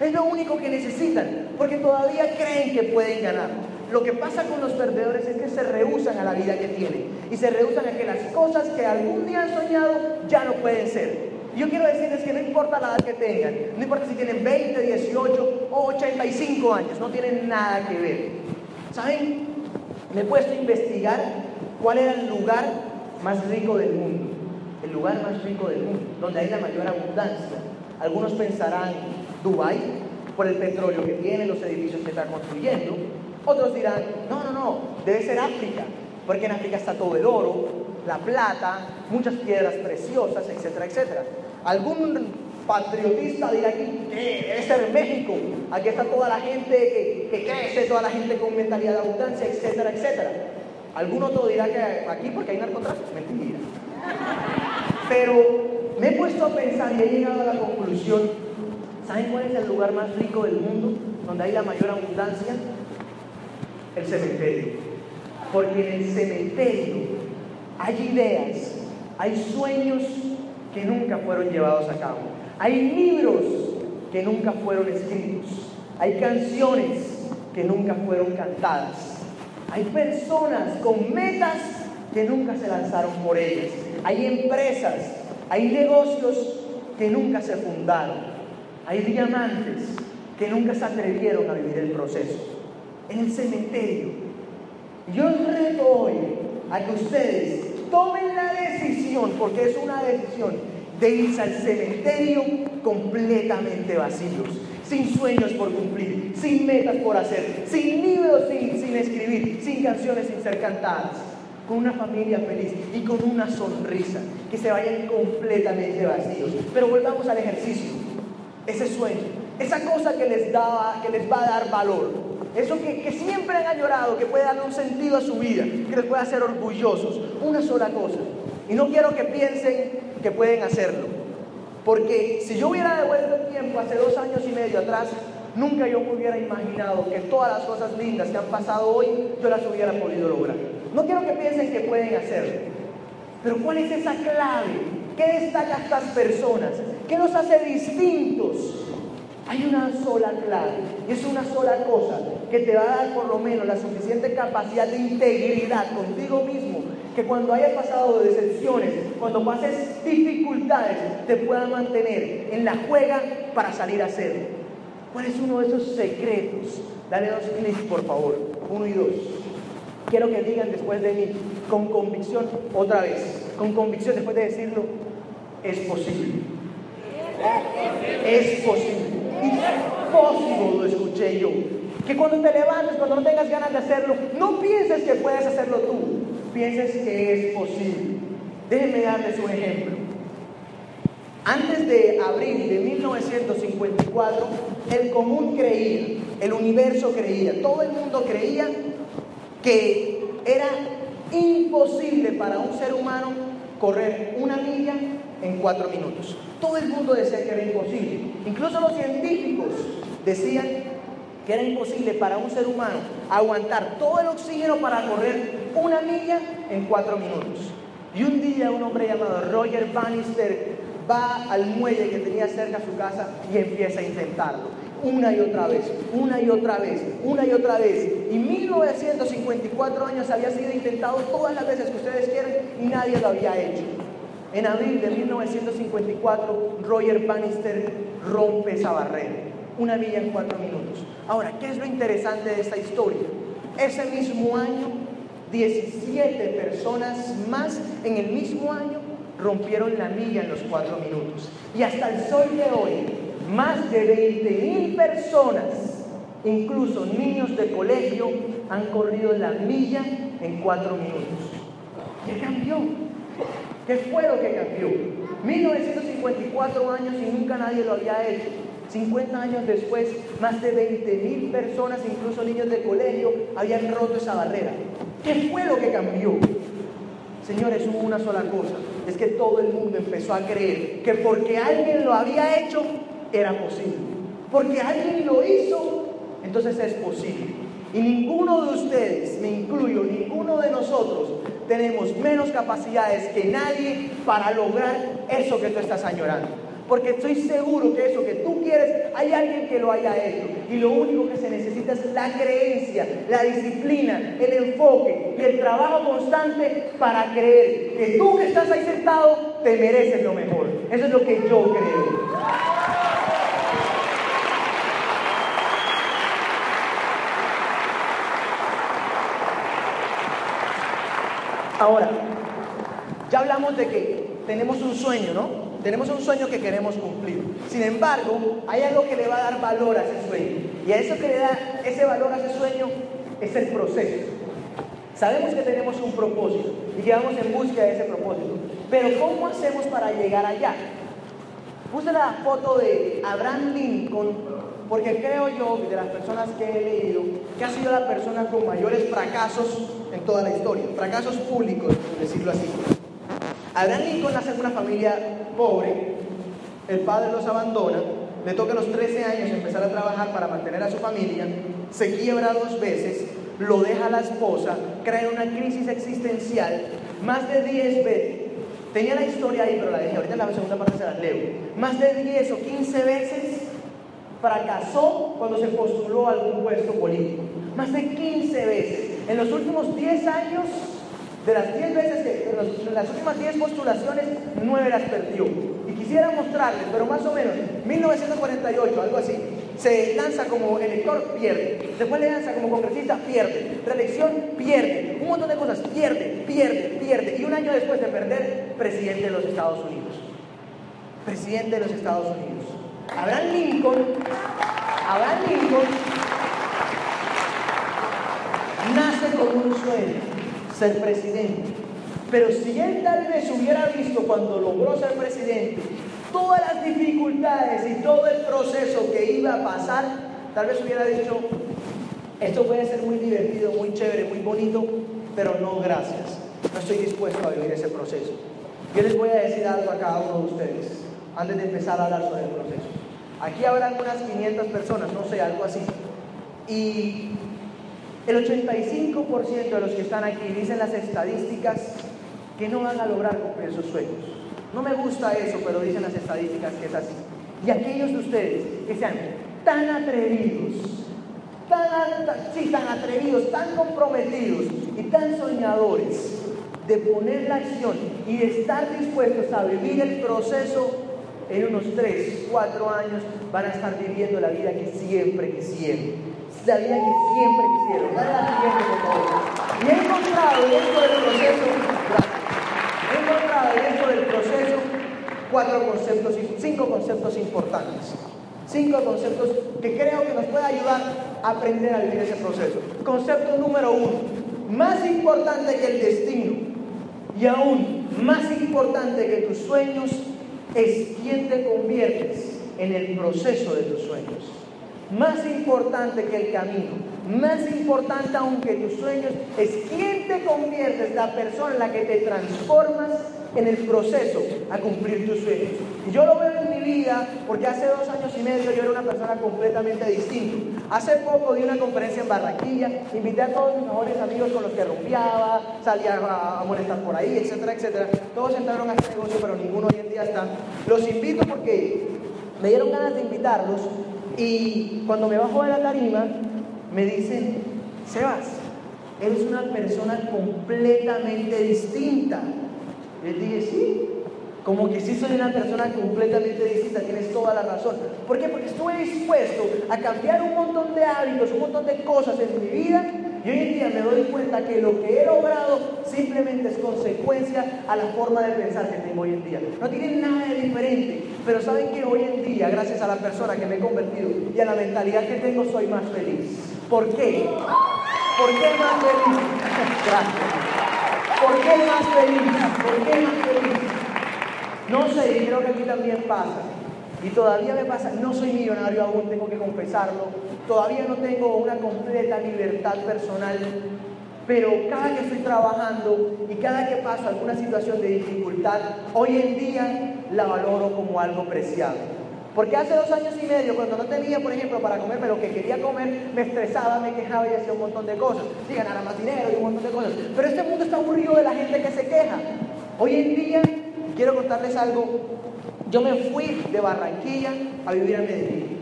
Es lo único que necesitan, porque todavía creen que pueden ganar. Lo que pasa con los perdedores es que se rehusan a la vida que tienen y se rehusan a que las cosas que algún día han soñado ya no pueden ser. Yo quiero decirles que no importa la edad que tengan, no importa si tienen 20, 18 o 85 años, no tienen nada que ver. ¿Saben? Me he puesto a investigar cuál era el lugar más rico del mundo, el lugar más rico del mundo, donde hay la mayor abundancia. Algunos pensarán Dubái por el petróleo que tiene, los edificios que están construyendo, otros dirán, no, no, no, debe ser África, porque en África está todo el oro, la plata, muchas piedras preciosas, etcétera, etcétera. Algún patriotista dirá que debe ser México, aquí está toda la gente que, que, crece, toda la gente con mentalidad de abundancia, etcétera, etcétera. Algún otro dirá que aquí porque hay narcotráfico, mentira. Pero me he puesto a pensar y he llegado a la conclusión, ¿saben cuál es el lugar más rico del mundo, donde hay la mayor abundancia? El cementerio. Porque en el cementerio hay ideas, hay sueños que nunca fueron llevados a cabo. Hay libros que nunca fueron escritos. Hay canciones que nunca fueron cantadas. Hay personas con metas que nunca se lanzaron por ellas. Hay empresas, hay negocios que nunca se fundaron. Hay diamantes que nunca se atrevieron a vivir el proceso en el cementerio. Yo reto hoy a que ustedes tomen la decisión, porque es una decisión, de irse al cementerio completamente vacíos, sin sueños por cumplir, sin metas por hacer, sin libros sin, sin escribir, sin canciones sin ser cantadas, con una familia feliz y con una sonrisa, que se vayan completamente vacíos. Pero volvamos al ejercicio, ese sueño, esa cosa que les, da, que les va a dar valor, eso que, siempre han añorado, que puede darle un sentido a su vida, que les puede hacer orgullosos. Una sola cosa. Y no quiero que piensen que pueden hacerlo. Porque si yo hubiera devuelto el tiempo hace dos años y medio atrás, nunca yo me hubiera imaginado que todas las cosas lindas que han pasado hoy, yo las hubiera podido lograr. No quiero que piensen que pueden hacerlo. Pero ¿cuál es esa clave? ¿Qué destaca a estas personas? ¿Qué nos hace distintos? Hay una sola clave y es una sola cosa que te va a dar por lo menos la suficiente capacidad de integridad contigo mismo que cuando hayas pasado de decepciones, cuando pases dificultades, te puedan mantener en la juega para salir a hacerlo. ¿Cuál es uno de esos secretos? Dale dos clics, por favor. Uno y dos. Quiero que digan después de mí, con convicción, otra vez, con convicción después de decirlo, es posible. Es posible. Imposible, lo escuché yo. Que cuando te levantes, cuando no tengas ganas de hacerlo, no pienses que puedes hacerlo tú, pienses que es posible. Déjenme darles un ejemplo. Antes de abril de 1954, el común creía, el universo creía, todo el mundo creía que era imposible para un ser humano correr una milla en cuatro minutos. Todo el mundo decía que era imposible. Incluso los científicos decían que era imposible para un ser humano aguantar todo el oxígeno para correr una milla en cuatro minutos. Y un día un hombre llamado Roger Bannister va al muelle que tenía cerca su casa y empieza a intentarlo. Una y otra vez, una y otra vez, una y otra vez. Y 1954 años había sido intentado todas las veces que ustedes quieren y nadie lo había hecho. En abril de 1954, Roger Bannister rompe esa barrera. Una milla en cuatro minutos. Ahora, ¿qué es lo interesante de esta historia? Ese mismo año, 17 personas más en el mismo año rompieron la milla en los cuatro minutos. Y hasta el sol de hoy, más de 20 mil personas, incluso niños de colegio, han corrido la milla en cuatro minutos. ¿Qué cambió? ¿Qué fue lo que cambió? 1954 años y nunca nadie lo había hecho. 50 años después, más de 20 mil personas, incluso niños de colegio, habían roto esa barrera. ¿Qué fue lo que cambió? Señores, hubo una sola cosa, es que todo el mundo empezó a creer que porque alguien lo había hecho, era posible. Porque alguien lo hizo, entonces es posible. Y ninguno de ustedes, me incluyo, ninguno de nosotros tenemos menos capacidades que nadie para lograr eso que tú estás añorando. Porque estoy seguro que eso que tú quieres, hay alguien que lo haya hecho. Y lo único que se necesita es la creencia, la disciplina, el enfoque y el trabajo constante para creer que tú que estás ahí sentado te mereces lo mejor. Eso es lo que yo creo. Ahora, ya hablamos de que tenemos un sueño, ¿no? Tenemos un sueño que queremos cumplir. Sin embargo, hay algo que le va a dar valor a ese sueño. Y a eso que le da ese valor a ese sueño es el proceso. Sabemos que tenemos un propósito y que vamos en búsqueda de ese propósito. Pero ¿cómo hacemos para llegar allá? Puse la foto de Abraham Lincoln porque creo yo, de las personas que he leído, que ha sido la persona con mayores fracasos en toda la historia, fracasos públicos, por decirlo así. Abraham Lincoln nace en una familia pobre, el padre los abandona, le toca a los 13 años empezar a trabajar para mantener a su familia, se quiebra dos veces, lo deja la esposa, crea una crisis existencial, más de 10 veces. Tenía la historia ahí, pero la dejé, ahorita en la segunda parte se la leo. Más de 10 o 15 veces fracasó cuando se postuló a algún puesto político. Más de 15 veces. En los últimos 10 años, de las 10 veces que, en, las últimas 10 postulaciones, 9 las perdió. Y quisiera mostrarles, pero más o menos, 1948, algo así, se lanza como elector, pierde. Después le lanza como congresista, pierde. Reelección, pierde. Un montón de cosas, pierde, pierde, pierde. Y un año después de perder, presidente de los Estados Unidos. Presidente de los Estados Unidos. Abraham Lincoln, Abraham Lincoln nace con un sueño, ser presidente. Pero si él tal vez hubiera visto cuando logró ser presidente todas las dificultades y todo el proceso que iba a pasar, tal vez hubiera dicho, esto puede ser muy divertido, muy chévere, muy bonito, pero no gracias. No estoy dispuesto a vivir ese proceso. Yo les voy a decir algo a cada uno de ustedes antes de empezar a hablar sobre el proceso. Aquí habrán unas 500 personas, no sé, algo así. Y el 85% de los que están aquí dicen las estadísticas que no van a lograr cumplir sus sueños. No me gusta eso, pero dicen las estadísticas que es así. Y aquellos de ustedes que sean tan atrevidos, tan, sí, tan atrevidos, tan comprometidos y tan soñadores de poner la acción y de estar dispuestos a vivir el proceso en unos 3, 4 años van a estar viviendo la vida que siempre quisieron. La vida que siempre quisieron. Y he encontrado dentro del proceso, he encontrado dentro del proceso cuatro conceptos, cinco conceptos importantes. Cinco conceptos que creo que nos puede ayudar a aprender a vivir ese proceso. Concepto número uno, más importante que el destino y aún más importante que tus sueños es quién te conviertes en el proceso de tus sueños. Más importante que el camino, más importante aún que tus sueños, es quién te conviertes, la persona en la que te transformas en el proceso a cumplir tus sueños. Yo lo veo en mi vida porque hace dos años y medio yo era una persona completamente distinta. Hace poco di una conferencia en Barranquilla, invité a todos mis mejores amigos con los que rompeaba, salía a molestar por ahí, etcétera, etcétera. Todos entraron a este negocio, pero ninguno hoy en día está. Los invito porque me dieron ganas de invitarlos y cuando me bajo de la tarima me dicen, Sebas, eres una persona completamente distinta. Les dije, sí, como que sí soy una persona completamente distinta, tienes toda la razón. ¿Por qué? Porque estuve dispuesto a cambiar un montón de hábitos, un montón de cosas en mi vida y hoy en día me doy cuenta que lo que he logrado simplemente es consecuencia a la forma de pensar que tengo hoy en día. No tiene nada de diferente, pero saben que hoy en día, gracias a la persona que me he convertido y a la mentalidad que tengo, soy más feliz. ¿Por qué? ¿Por qué más feliz? [laughs] Gracias. ¿Por qué más feliz? ¿Por qué más feliz? No sé, creo que aquí también pasa. Y todavía me pasa, no soy millonario aún, tengo que confesarlo. Todavía no tengo una completa libertad personal. Pero cada que estoy trabajando y cada que paso alguna situación de dificultad, hoy en día la valoro como algo preciado. Porque hace dos años y medio, cuando no tenía, por ejemplo, para comerme lo que quería comer, me estresaba, me quejaba y hacía un montón de cosas. Sí, ganara más dinero y un montón de cosas. Pero este mundo está aburrido de la gente que se queja. Hoy en día, quiero contarles algo. Yo me fui de Barranquilla a vivir a Medellín.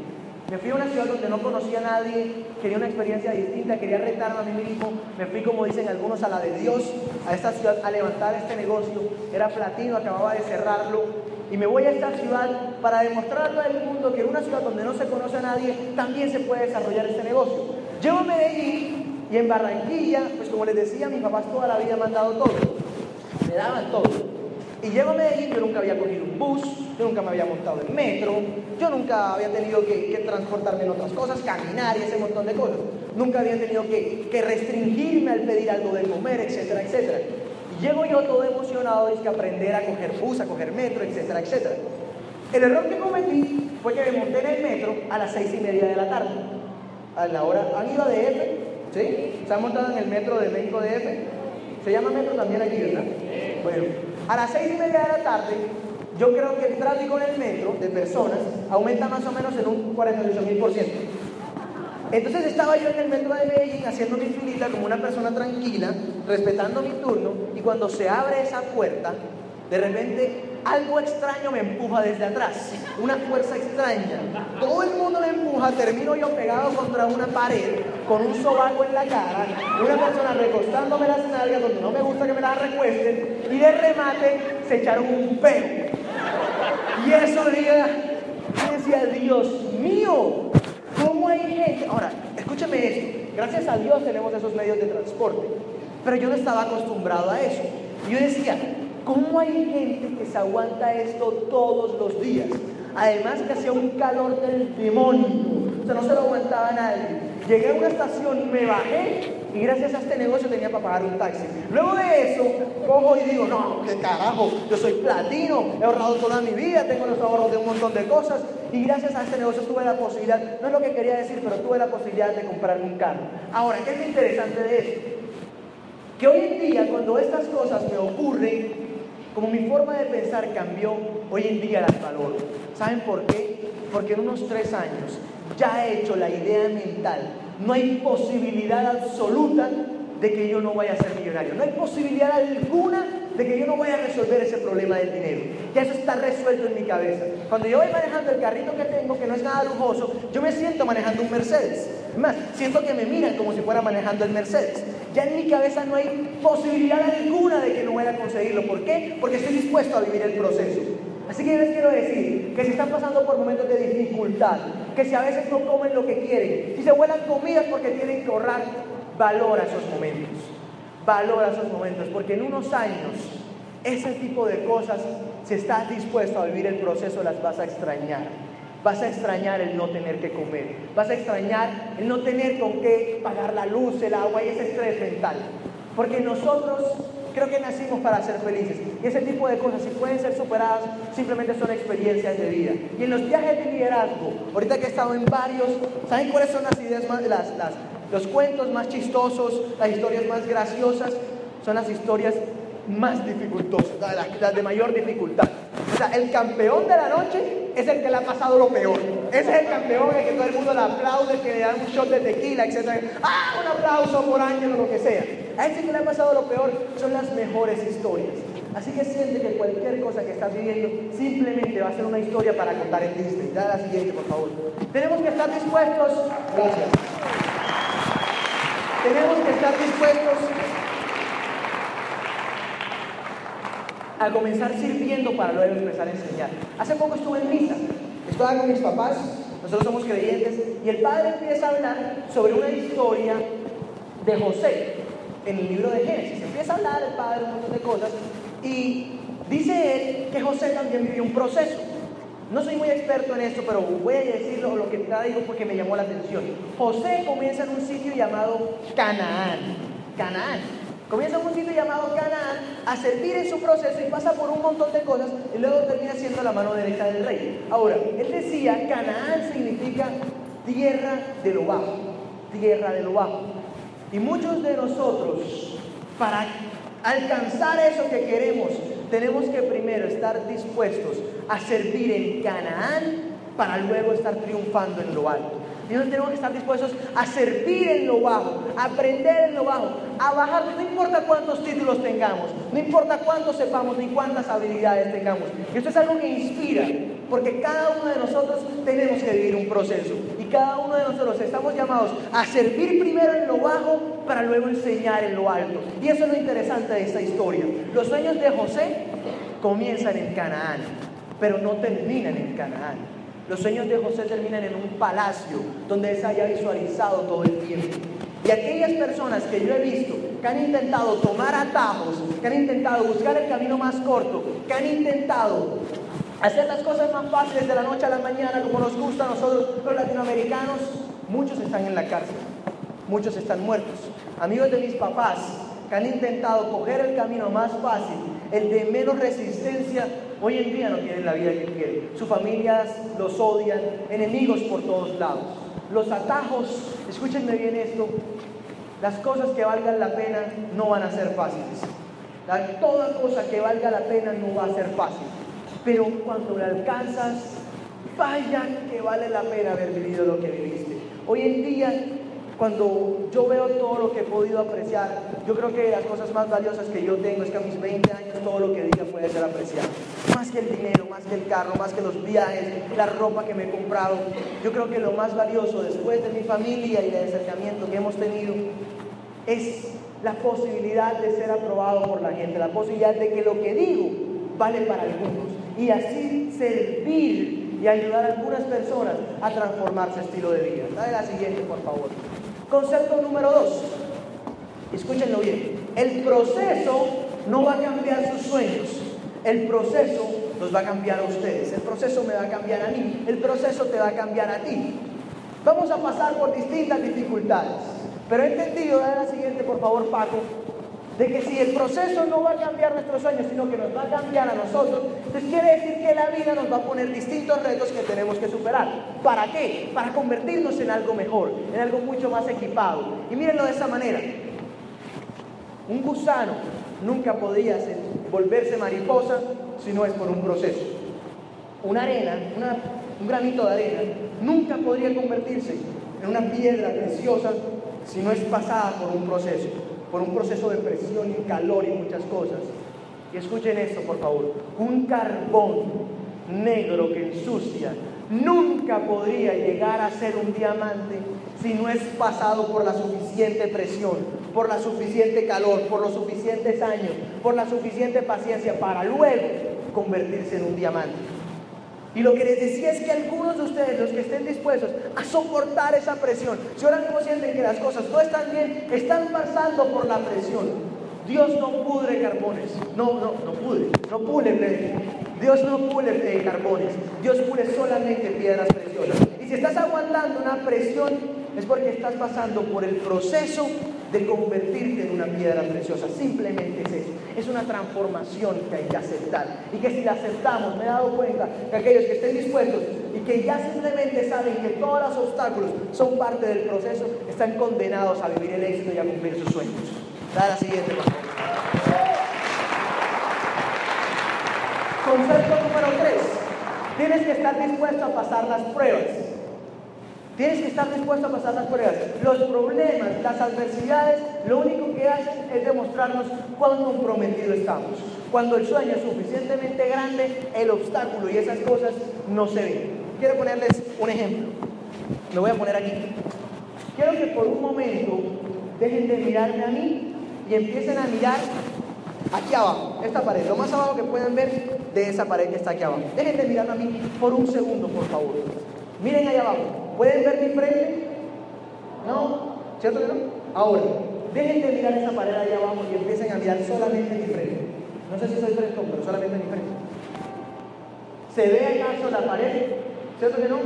Me fui a una ciudad donde no conocía a nadie, quería una experiencia distinta, quería retarme a mí mismo. Me fui, como dicen algunos, a la de Dios, a esta ciudad, a levantar este negocio. Era platino, acababa de cerrarlo y me voy a esta ciudad para demostrarle al mundo que en una ciudad donde no se conoce a nadie también se puede desarrollar este negocio. Llego a Medellín y en Barranquilla, pues como les decía, mis papás toda la vida me han dado todo, me daban todo. Y llego a Medellín, yo nunca había cogido un bus, yo nunca me había montado en metro, yo nunca había tenido que, transportarme en otras cosas, caminar y ese montón de cosas. Nunca había tenido que, restringirme al pedir algo de comer, etcétera, etcétera. Llego yo todo emocionado, es que aprender a coger bus, a coger metro, etcétera, etcétera. El error que cometí fue que me monté en el metro a las seis y media de la tarde. A la hora, ¿han ido a DF? ¿Sí? ¿Se han montado en el metro de México DF? Se llama metro también aquí, ¿verdad? Bueno, a las seis y media de la tarde, yo creo que el tráfico en el metro de personas aumenta más o menos en un 48 mil por ciento. Entonces estaba yo en el metro de Medellín haciendo mi filita como una persona tranquila, respetando mi turno, y cuando se abre esa puerta, de repente algo extraño me empuja desde atrás, una fuerza extraña. Todo el mundo me empuja, termino yo pegado contra una pared, con un sobaco en la cara, una persona recostándome donde no me gusta que me las recuesten, y de remate se echaron un peo. Y eso día, decía, Dios mío, ¿Cómo hay gente? Ahora, escúcheme esto. Gracias a Dios tenemos esos medios de transporte. Pero yo no estaba acostumbrado a eso. Yo decía, ¿cómo hay gente que se aguanta esto todos los días? Además que hacía un calor del demonio. O sea, no se lo aguantaba nadie. Llegué a una estación, me bajé y gracias a este negocio tenía para pagar un taxi. Luego de eso, cojo y digo, no, qué carajo, yo soy platino, he ahorrado toda mi vida, tengo los ahorros de un montón de cosas y gracias a este negocio tuve la posibilidad, no es lo que quería decir, pero tuve la posibilidad de comprarme un carro. Ahora, ¿qué es lo interesante de esto? Que hoy en día, cuando estas cosas me ocurren, como mi forma de pensar cambió, hoy en día las valoro. ¿Saben por qué? Porque en unos tres años ya he hecho la idea mental. No hay posibilidad absoluta de que yo no vaya a ser millonario. No hay posibilidad alguna de que yo no vaya a resolver ese problema del dinero. Ya eso está resuelto en mi cabeza. Cuando yo voy manejando el carrito que tengo, que no es nada lujoso, yo me siento manejando un Mercedes. Es más, siento que me miran como si fuera manejando el Mercedes. Ya en mi cabeza no hay posibilidad alguna de que no vaya a conseguirlo. ¿Por qué? Porque estoy dispuesto a vivir el proceso. Así que yo les quiero decir que si están pasando por momentos de dificultad, que si a veces no comen lo que quieren, si se vuelan comidas porque tienen que ahorrar, valora esos momentos. Valora esos momentos, porque en unos años ese tipo de cosas, si estás dispuesto a vivir el proceso, las vas a extrañar. Vas a extrañar el no tener que comer. Vas a extrañar el no tener con qué pagar la luz, el agua y ese estrés mental. Porque nosotros Creo que nacimos para ser felices. Y ese tipo de cosas, si pueden ser superadas, simplemente son experiencias de vida. Y en los viajes de liderazgo, ahorita que he estado en varios, ¿saben cuáles son las ideas más, las, los cuentos más chistosos, las historias más graciosas? Son las historias más dificultosas, las, de mayor dificultad. O sea, el campeón de la noche es el que le ha pasado lo peor. Ese es el campeón, el que todo el mundo le aplaude, que le dan un shot de tequila, etc. ¡Ah! Un aplauso por año o lo que sea. A ese que le ha pasado lo peor son las mejores historias. Así que siente que cualquier cosa que estás viviendo simplemente va a ser una historia para contar en Disney. Dale la siguiente, por favor. Tenemos que estar dispuestos. Gracias. Tenemos que estar dispuestos a comenzar sirviendo para luego empezar a enseñar. Hace poco estuve en misa, estaba con mis papás, nosotros somos creyentes, y el padre empieza a hablar sobre una historia de José en el libro de Génesis. Empieza a hablar el padre un montón de cosas y dice él que José también vivió un proceso. No soy muy experto en esto, pero voy a decirlo lo que te digo porque me llamó la atención. José comienza en un sitio llamado Canaán. Canaán. Comienza en un sitio llamado Canaán a servir en su proceso y pasa por un montón de cosas y luego termina siendo la mano derecha del rey. Ahora, él decía, Canaán significa tierra de lo bajo, tierra de lo bajo. Y muchos de nosotros, para alcanzar eso que queremos, tenemos que primero estar dispuestos a servir en Canaán para luego estar triunfando en lo alto. Nosotros tenemos que estar dispuestos a servir en lo bajo, a aprender en lo bajo, a bajar, no importa cuántos títulos tengamos, no importa cuántos sepamos ni cuántas habilidades tengamos. Esto es algo que inspira, porque cada uno de nosotros tenemos que vivir un proceso. Y cada uno de nosotros estamos llamados a servir primero en lo bajo para luego enseñar en lo alto. Y eso es lo interesante de esta historia. Los sueños de José comienzan en Canaán, pero no terminan en Canaán. Los sueños de José terminan en un palacio donde él se haya visualizado todo el tiempo. Y aquellas personas que yo he visto que han intentado tomar atajos, que han intentado buscar el camino más corto, que han intentado hacer las cosas más fáciles de la noche a la mañana como nos gusta a nosotros los latinoamericanos, muchos están en la cárcel, muchos están muertos. Amigos de mis papás que han intentado coger el camino más fácil, el de menos resistencia, Hoy en día no tienen la vida que quieren. Sus familias los odian, enemigos por todos lados. Los atajos, escúchenme bien esto, las cosas que valgan la pena no van a ser fáciles. toda cosa que valga la pena no va a ser fácil. Pero cuando le alcanzas, vaya que vale la pena haber vivido lo que viviste. Hoy en día cuando yo veo todo lo que he podido apreciar, yo creo que las cosas más valiosas que yo tengo es que a mis 20 años todo lo que diga puede ser apreciado. Más que el dinero, más que el carro, más que los viajes, la ropa que me he comprado. Yo creo que lo más valioso después de mi familia y el acercamiento que hemos tenido es la posibilidad de ser aprobado por la gente, la posibilidad de que lo que digo vale para algunos y así servir y ayudar a algunas personas a transformar su estilo de vida. Dale la siguiente, por favor. Concepto número dos. Escúchenlo bien. El proceso no va a cambiar sus sueños. El proceso los va a cambiar a ustedes. El proceso me va a cambiar a mí. El proceso te va a cambiar a ti. Vamos a pasar por distintas dificultades. Pero he entendido, dale la siguiente por favor Paco, de que si el proceso no va a cambiar nuestros sueños, sino que nos va a cambiar a nosotros, entonces quiere decir que la vida nos va a poner distintos retos que tenemos que superar. ¿Para qué? Para convertirnos en algo mejor, en algo mucho más equipado. Y mírenlo de esa manera. Un gusano nunca podría volverse mariposa si no es por un proceso. Una arena, un granito de arena, nunca podría convertirse en una piedra preciosa si no es pasada por un proceso por un proceso de presión y calor y muchas cosas. Y escuchen esto, por favor. Un carbón negro que ensucia nunca podría llegar a ser un diamante si no es pasado por la suficiente presión, por la suficiente calor, por los suficientes años, por la suficiente paciencia para luego convertirse en un diamante. Y lo que les decía es que algunos de ustedes, los que estén dispuestos a soportar esa presión, si ahora mismo sienten que las cosas no están bien, están pasando por la presión. Dios no pudre carbones, no, no, no pudre, no pule, Dios no pule carbones, Dios pule solamente piedras preciosas. Y si estás aguantando una presión es porque estás pasando por el proceso de convertirte en una piedra preciosa. Simplemente es eso. Es una transformación que hay que aceptar. Y que si la aceptamos, me he dado cuenta que aquellos que estén dispuestos y que ya simplemente saben que todos los obstáculos son parte del proceso, están condenados a vivir el éxito y a cumplir sus sueños. Dale la siguiente, por. Concepto número 3. Tienes que estar dispuesto a pasar las pruebas. Tienes que estar dispuesto a pasar las pruebas. Los problemas, las adversidades, lo único que hacen es demostrarnos cuán comprometidos estamos. Cuando el sueño es suficientemente grande, el obstáculo y esas cosas no se ven. Quiero ponerles un ejemplo. Lo voy a poner aquí. Quiero que por un momento dejen de mirarme a mí y empiecen a mirar aquí abajo, esta pared, lo más abajo que pueden ver de esa pared que está aquí abajo. Dejen de mirarme a mí por un segundo, por favor. Miren ahí abajo. ¿Pueden ver mi frente? ¿No? ¿Cierto que no? Ahora, dejen de mirar esa pared ahí abajo y empiecen a mirar solamente mi frente. No sé si soy frente, pero solamente mi frente. ¿Se ve acaso la pared? ¿Cierto que no?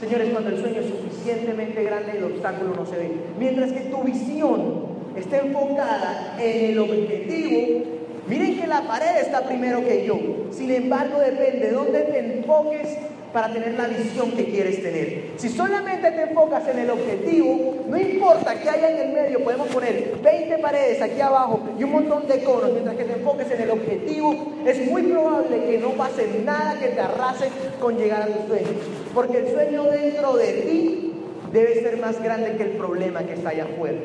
Señores, cuando el sueño es suficientemente grande, el obstáculo no se ve. Mientras que tu visión esté enfocada en el objetivo, miren que la pared está primero que yo. Sin embargo, depende de dónde te enfoques para tener la visión que quieres tener. Si solamente te enfocas en el objetivo, no importa qué haya en el medio, podemos poner 20 paredes aquí abajo y un montón de conos, mientras que te enfoques en el objetivo, es muy probable que no pase nada que te arrase con llegar a tus sueños. Porque el sueño dentro de ti debe ser más grande que el problema que está allá afuera.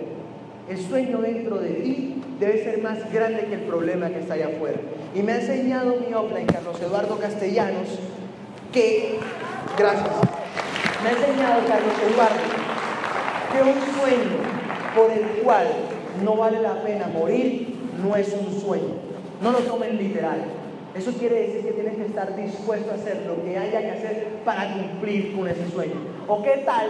El sueño dentro de ti debe ser más grande que el problema que está allá afuera. Y me ha enseñado mi offline, Carlos Eduardo Castellanos, que, gracias, me ha enseñado Carlos Eduardo que un sueño por el cual no vale la pena morir no es un sueño. No lo tomen literal. Eso quiere decir que tienes que estar dispuesto a hacer lo que haya que hacer para cumplir con ese sueño. ¿O qué tal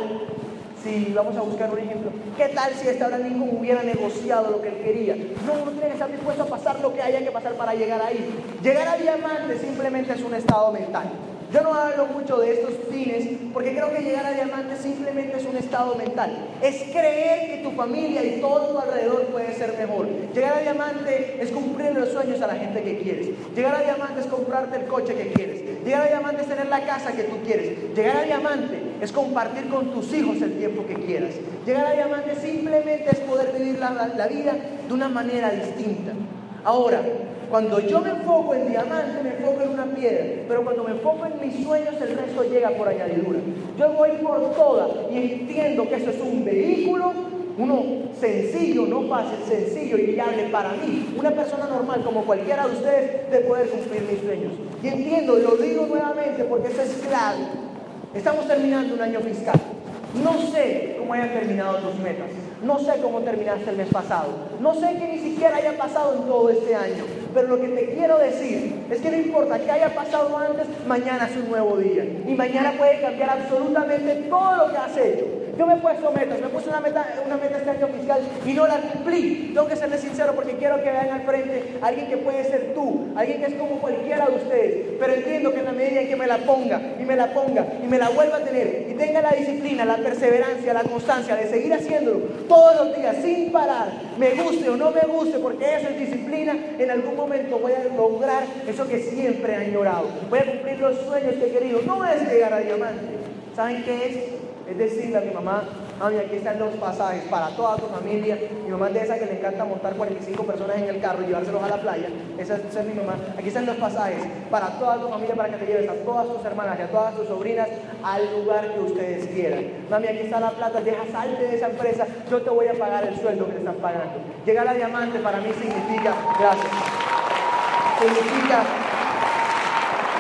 si vamos a buscar un ejemplo, ¿qué tal si este Abraham Lincoln hubiera negociado lo que él quería? No, uno tiene que estar dispuesto a pasar lo que haya que pasar para llegar ahí. Llegar a diamante simplemente es un estado mental. Yo no hablo mucho de estos fines porque creo que llegar a diamante simplemente es un estado mental. Es creer que tu familia y todo tu alrededor puede ser mejor. Llegar a diamante es cumplir los sueños a la gente que quieres. Llegar a diamante es comprarte el coche que quieres. Llegar a diamante es tener la casa que tú quieres. Llegar a diamante es compartir con tus hijos el tiempo que quieras. Llegar a diamante simplemente es poder vivir la, la vida de una manera distinta. Ahora, cuando yo me enfoco en diamante, me enfoco en una piedra. Pero cuando me enfoco en mis sueños, el resto llega por añadidura. Yo voy por todas y entiendo que eso es un vehículo, uno sencillo, no fácil, sencillo y viable para mí, una persona normal como cualquiera de ustedes, de poder cumplir mis sueños. Y entiendo, lo digo nuevamente porque eso es clave. Estamos terminando un año fiscal. No sé cómo hayan terminado tus metas. No sé cómo terminaste el mes pasado. No sé qué ni siquiera haya pasado en todo este año. Pero lo que te quiero decir es que no importa qué haya pasado antes, mañana es un nuevo día. Y mañana puede cambiar absolutamente todo lo que has hecho. Yo me he puesto metas, me puse una meta, una meta este año fiscal y no la cumplí. Tengo que serle sincero porque quiero que vean al frente a alguien que puede ser tú, alguien que es como cualquiera de ustedes. Pero entiendo que en la medida en que me la ponga y me la ponga y me la vuelva a tener y tenga la disciplina, la perseverancia, la constancia de seguir haciéndolo todos los días sin parar, me guste o no me guste, porque eso es disciplina, en algún momento voy a lograr eso que siempre he añorado. Voy a cumplir los sueños que he querido. No es llegar a diamante. ¿Saben qué es? Es decirle a mi mamá, mami, aquí están los pasajes para toda tu familia. Mi mamá es de esa que le encanta montar 45 personas en el carro y llevárselos a la playa. Esa es, mi mamá. Aquí están los pasajes para toda tu familia, para que te lleves a todas tus hermanas y a todas tus sobrinas al lugar que ustedes quieran. Mami, aquí está la plata, deja salte de esa empresa, yo te voy a pagar el sueldo que te están pagando. Llegar a diamante para mí significa, gracias, significa,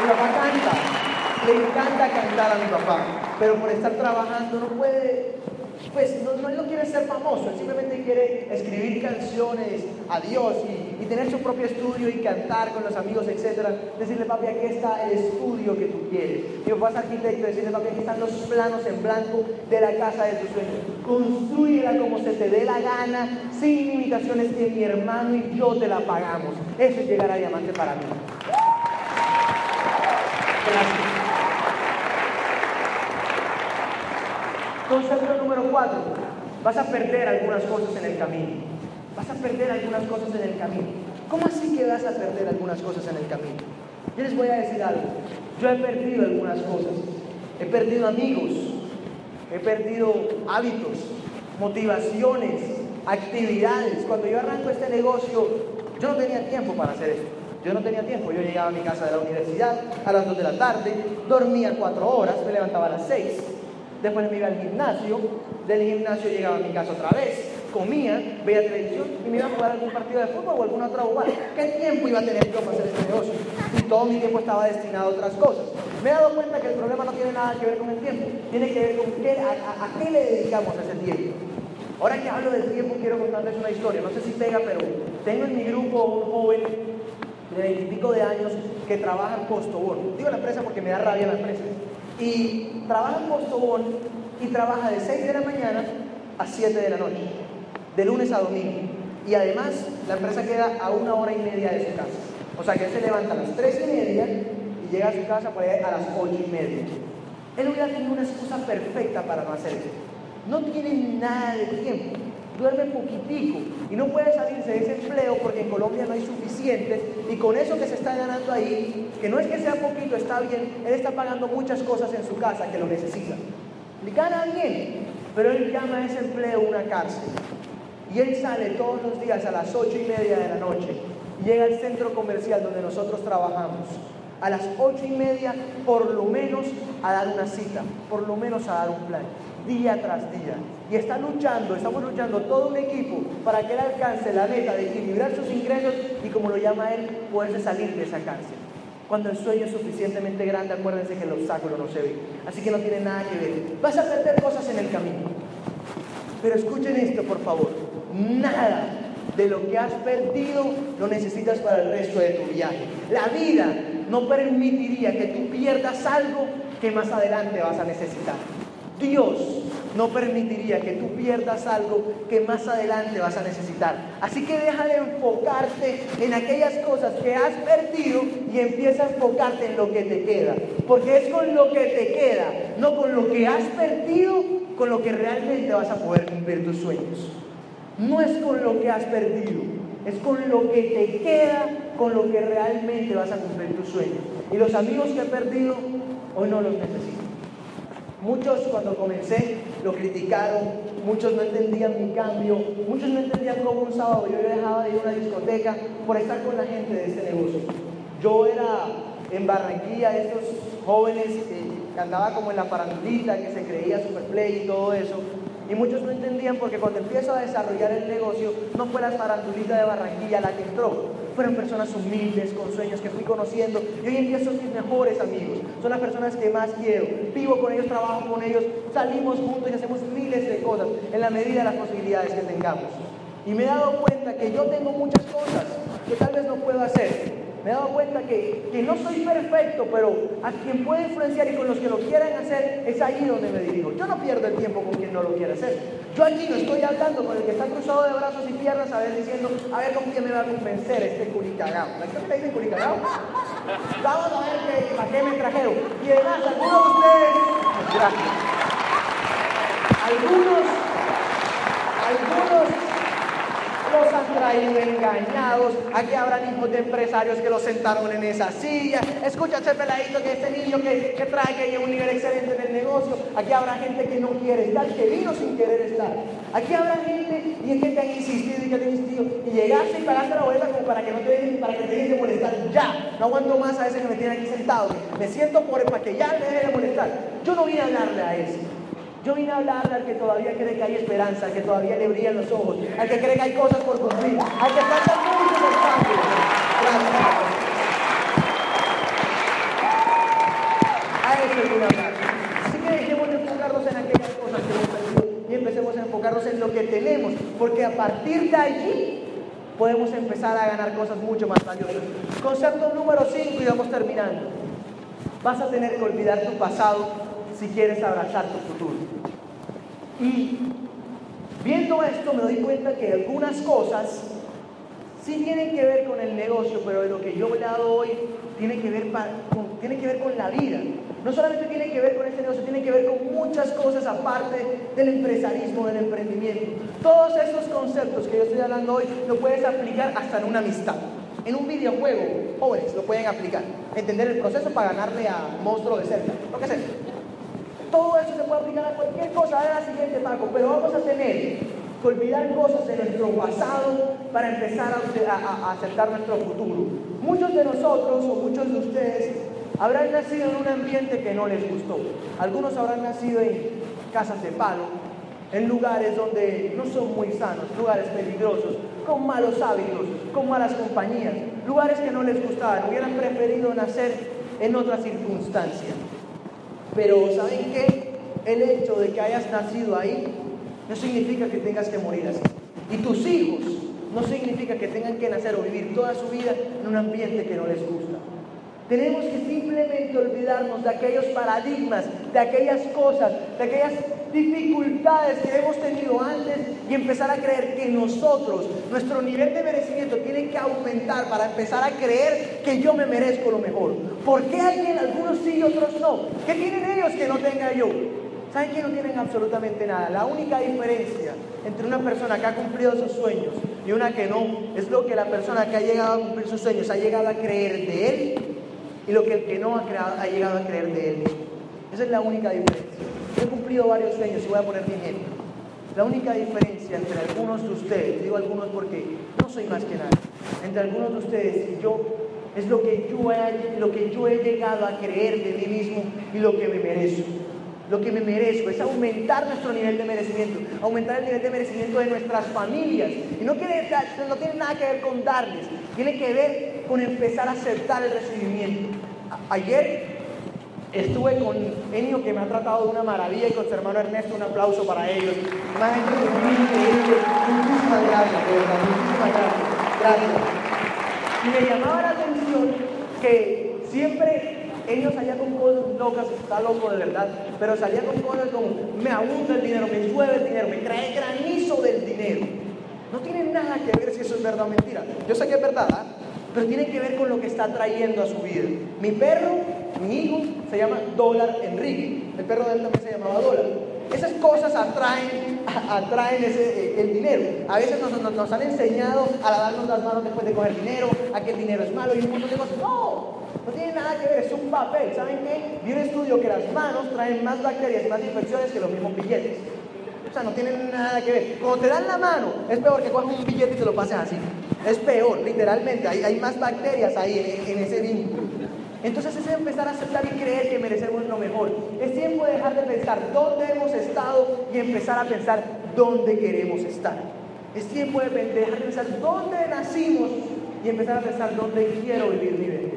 mi papá canta le encanta cantar a mi papá, pero por estar trabajando no puede, pues no, no, quiere ser famoso, simplemente quiere escribir canciones a Dios y, tener su propio estudio y cantar con los amigos, etc. Decirle, papi, aquí está el estudio que tú quieres. Mi papá es arquitecto, decirle, papi, aquí están los planos en blanco de la casa de tus sueños. Construyela como se te dé la gana, sin limitaciones que mi hermano y yo te la pagamos. Eso es llegar a diamante para mí. Gracias. Concepto número cuatro, vas a perder algunas cosas en el camino. Vas a perder algunas cosas en el camino. ¿Cómo así que vas a perder algunas cosas en el camino? Yo les voy a decir algo. Yo he perdido algunas cosas. He perdido amigos. He perdido hábitos, motivaciones, actividades. Cuando yo arranco este negocio, yo no tenía tiempo para hacer esto. Yo no tenía tiempo. Yo llegaba a mi casa de la universidad a las 2 de la tarde, dormía 4 horas, me levantaba a las 6. Después me iba al gimnasio. Del gimnasio llegaba a mi casa otra vez comía, veía televisión y me iba a jugar algún partido de fútbol o alguna otra bobada. ¿Qué tiempo iba a tener yo para hacer este negocio? Y todo mi tiempo estaba destinado a otras cosas. Me he dado cuenta que el problema no tiene nada que ver con el tiempo, tiene que ver con qué, a, qué le dedicamos ese tiempo. Ahora que hablo del tiempo, quiero contarles una historia. No sé si pega, pero tengo en mi grupo un joven de veintipico de años que trabaja en Postobón. Digo la empresa porque me da rabia la empresa. Y trabaja en Postobón y trabaja de 6 de la mañana a 7 de la noche de lunes a domingo. Y además, la empresa queda a una hora y media de su casa. O sea que él se levanta a las tres y media y llega a su casa por a las ocho y media. Él hubiera tenido una excusa perfecta para no hacer eso. No tiene nada de tiempo, duerme poquitico y no puede salirse de ese empleo porque en Colombia no hay suficiente y con eso que se está ganando ahí, que no es que sea poquito, está bien, él está pagando muchas cosas en su casa que lo necesita. Le gana bien, pero él llama a ese empleo una cárcel. Y él sale todos los días a las ocho y media de la noche. Llega al centro comercial donde nosotros trabajamos. A las ocho y media, por lo menos, a dar una cita, por lo menos a dar un plan, día tras día. Y está luchando, estamos luchando todo un equipo para que él alcance la meta de equilibrar sus ingresos y, como lo llama él, poderse salir de esa cárcel. Cuando el sueño es suficientemente grande, acuérdense que el obstáculo no se ve. Así que no tiene nada que ver. Vas a perder cosas en el camino. Pero escuchen esto, por favor. Nada de lo que has perdido lo necesitas para el resto de tu viaje. La vida no permitiría que tú pierdas algo que más adelante vas a necesitar. Dios no permitiría que tú pierdas algo que más adelante vas a necesitar. Así que deja de enfocarte en aquellas cosas que has perdido y empieza a enfocarte en lo que te queda. Porque es con lo que te queda, no con lo que has perdido, con lo que realmente vas a poder cumplir tus sueños no es con lo que has perdido, es con lo que te queda, con lo que realmente vas a cumplir tus sueños. Y los amigos que he perdido, hoy no los necesito. Muchos cuando comencé lo criticaron, muchos no entendían mi cambio, muchos no entendían cómo un sábado yo dejaba de ir a una discoteca por estar con la gente de este negocio. Yo era en Barranquilla, estos jóvenes que andaba como en la parandulita, que se creía superplay y todo eso, y muchos no entendían porque cuando empiezo a desarrollar el negocio, no fue la farandulita de Barranquilla la que entró. Fueron personas humildes, con sueños que fui conociendo. Y hoy en día son mis mejores amigos. Son las personas que más quiero. Vivo con ellos, trabajo con ellos, salimos juntos y hacemos miles de cosas en la medida de las posibilidades que tengamos. Y me he dado cuenta que yo tengo muchas cosas que tal vez no puedo hacer, me he dado cuenta que, que, no soy perfecto, pero a quien puede influenciar y con los que lo quieran hacer, es ahí donde me dirijo. Yo no pierdo el tiempo con quien no lo quiere hacer. Yo aquí no estoy hablando con el que está cruzado de brazos y piernas, a ver, diciendo, a ver con quién me va a convencer este culicagao. ¿La gente me dice culicagao? Vamos a ver qué, para qué me trajeron. Y además, algunos de ustedes, gracias. Algunos, algunos los han traído engañados. Aquí habrán hijos de empresarios que los sentaron en esa silla. Escucha ese peladito que este niño que, que trae que un nivel excelente en el negocio. Aquí habrá gente que no quiere estar, que vino sin querer estar. Aquí habrá gente y es que te han insistido y que te han insistido. Y llegaste y pagaste la boleta como para que no te dejen, para que te dejen de molestar. Ya, no aguanto más a ese que me tiene aquí sentado. Me siento por para que ya me deje de molestar. Yo no vine a hablarle a ese. Yo vine a hablarle al que todavía cree que hay esperanza, al que todavía le brillan los ojos, al que cree que hay cosas por cumplir, al que falta mucho por Gracias. A eso vine a hablar. Así que dejemos de enfocarnos en aquellas cosas que hemos perdido y empecemos a enfocarnos en lo que tenemos, porque a partir de allí podemos empezar a ganar cosas mucho más valiosas. Concepto número 5 y vamos terminando. Vas a tener que olvidar tu pasado si quieres abrazar tu futuro. Y viendo esto me doy cuenta que algunas cosas sí tienen que ver con el negocio, pero de lo que yo he hablado hoy tiene que ver, con, tiene que ver con la vida. no solamente tiene que ver con este negocio, tiene que ver con muchas cosas aparte del empresarismo, del emprendimiento. Todos esos conceptos que yo estoy hablando hoy lo puedes aplicar hasta en una amistad. En un videojuego, jóvenes lo pueden aplicar. Entender el proceso para ganarle a monstruo de cerca. Lo que sea. Todo eso se puede aplicar a cualquier cosa. de la siguiente, Paco. Pero vamos a tener que olvidar cosas de nuestro pasado para empezar a, aceptar nuestro futuro. Muchos de nosotros o muchos de ustedes habrán nacido en un ambiente que no les gustó. Algunos habrán nacido en casas de palo, en lugares donde no son muy sanos, lugares peligrosos, con malos hábitos, con malas compañías, lugares que no les gustaban, hubieran preferido nacer en otra circunstancia. Pero ¿saben qué? El hecho de que hayas nacido ahí no significa que tengas que morir así. Y tus hijos no significa que tengan que nacer o vivir toda su vida en un ambiente que no les gusta. Tenemos que simplemente olvidarnos de aquellos paradigmas, de aquellas cosas, de aquellas dificultades que hemos tenido antes y empezar a creer que nosotros, nuestro nivel de merecimiento tiene que aumentar para empezar a creer que yo me merezco lo mejor. ¿Por qué alguien, algunos sí y otros no? ¿Qué tienen ellos que no tenga yo? ¿Saben que no tienen absolutamente nada? La única diferencia entre una persona que ha cumplido sus sueños y una que no es lo que la persona que ha llegado a cumplir sus sueños ha llegado a creer de él y lo que el que no ha, ha llegado a creer de él Esa es la única diferencia. Yo he cumplido varios sueños y voy a poner mi ejemplo. La única diferencia entre algunos de ustedes, digo algunos porque no soy más que nada, entre algunos de ustedes y yo es lo que yo he, lo que yo he llegado a creer de mí mismo y lo que me merezco lo que me merezco, es aumentar nuestro nivel de merecimiento, aumentar el nivel de merecimiento de nuestras familias. Y no tiene nada que ver con darles, tiene que ver con empezar a aceptar el recibimiento. Ayer estuve con Enio que me ha tratado de una maravilla y con su hermano Ernesto un aplauso para ellos. Más gente Muchísimas gracias, de verdad, muchísimas gracias. Gracias. Y me llamaba la atención que siempre ellos salían con cosas locas, está loco de verdad, pero salían con cosas como me abunda el dinero, me llueve el dinero, me trae granizo del dinero. No tiene nada que ver si eso es verdad o mentira. Yo sé que es verdad, ¿ah? Pero tiene que ver con lo que está trayendo a su vida. Mi perro, mi hijo, se llama Dólar Enrique. El perro de él también se llamaba Dólar. Esas cosas atraen, [laughs] atraen ese, el dinero. A veces nos, nos, han enseñado a darnos las manos después de coger dinero, a que el dinero es malo y un montón de cosas. No, no tiene nada que ver, es un papel. ¿Saben qué? Vi un estudio que las manos traen más bacterias más infecciones que los mismos billetes. O sea, no tienen nada que ver. Cuando te dan la mano, es peor que cojas un billete y te lo pases así. Es peor, literalmente. Hay, hay más bacterias ahí en, en ese vínculo. Entonces es empezar a aceptar y creer que merecemos lo mejor. Es tiempo de dejar de pensar dónde hemos estado y empezar a pensar dónde queremos estar. Es tiempo de dejar de pensar dónde nacimos y empezar a pensar dónde quiero vivir mi vida.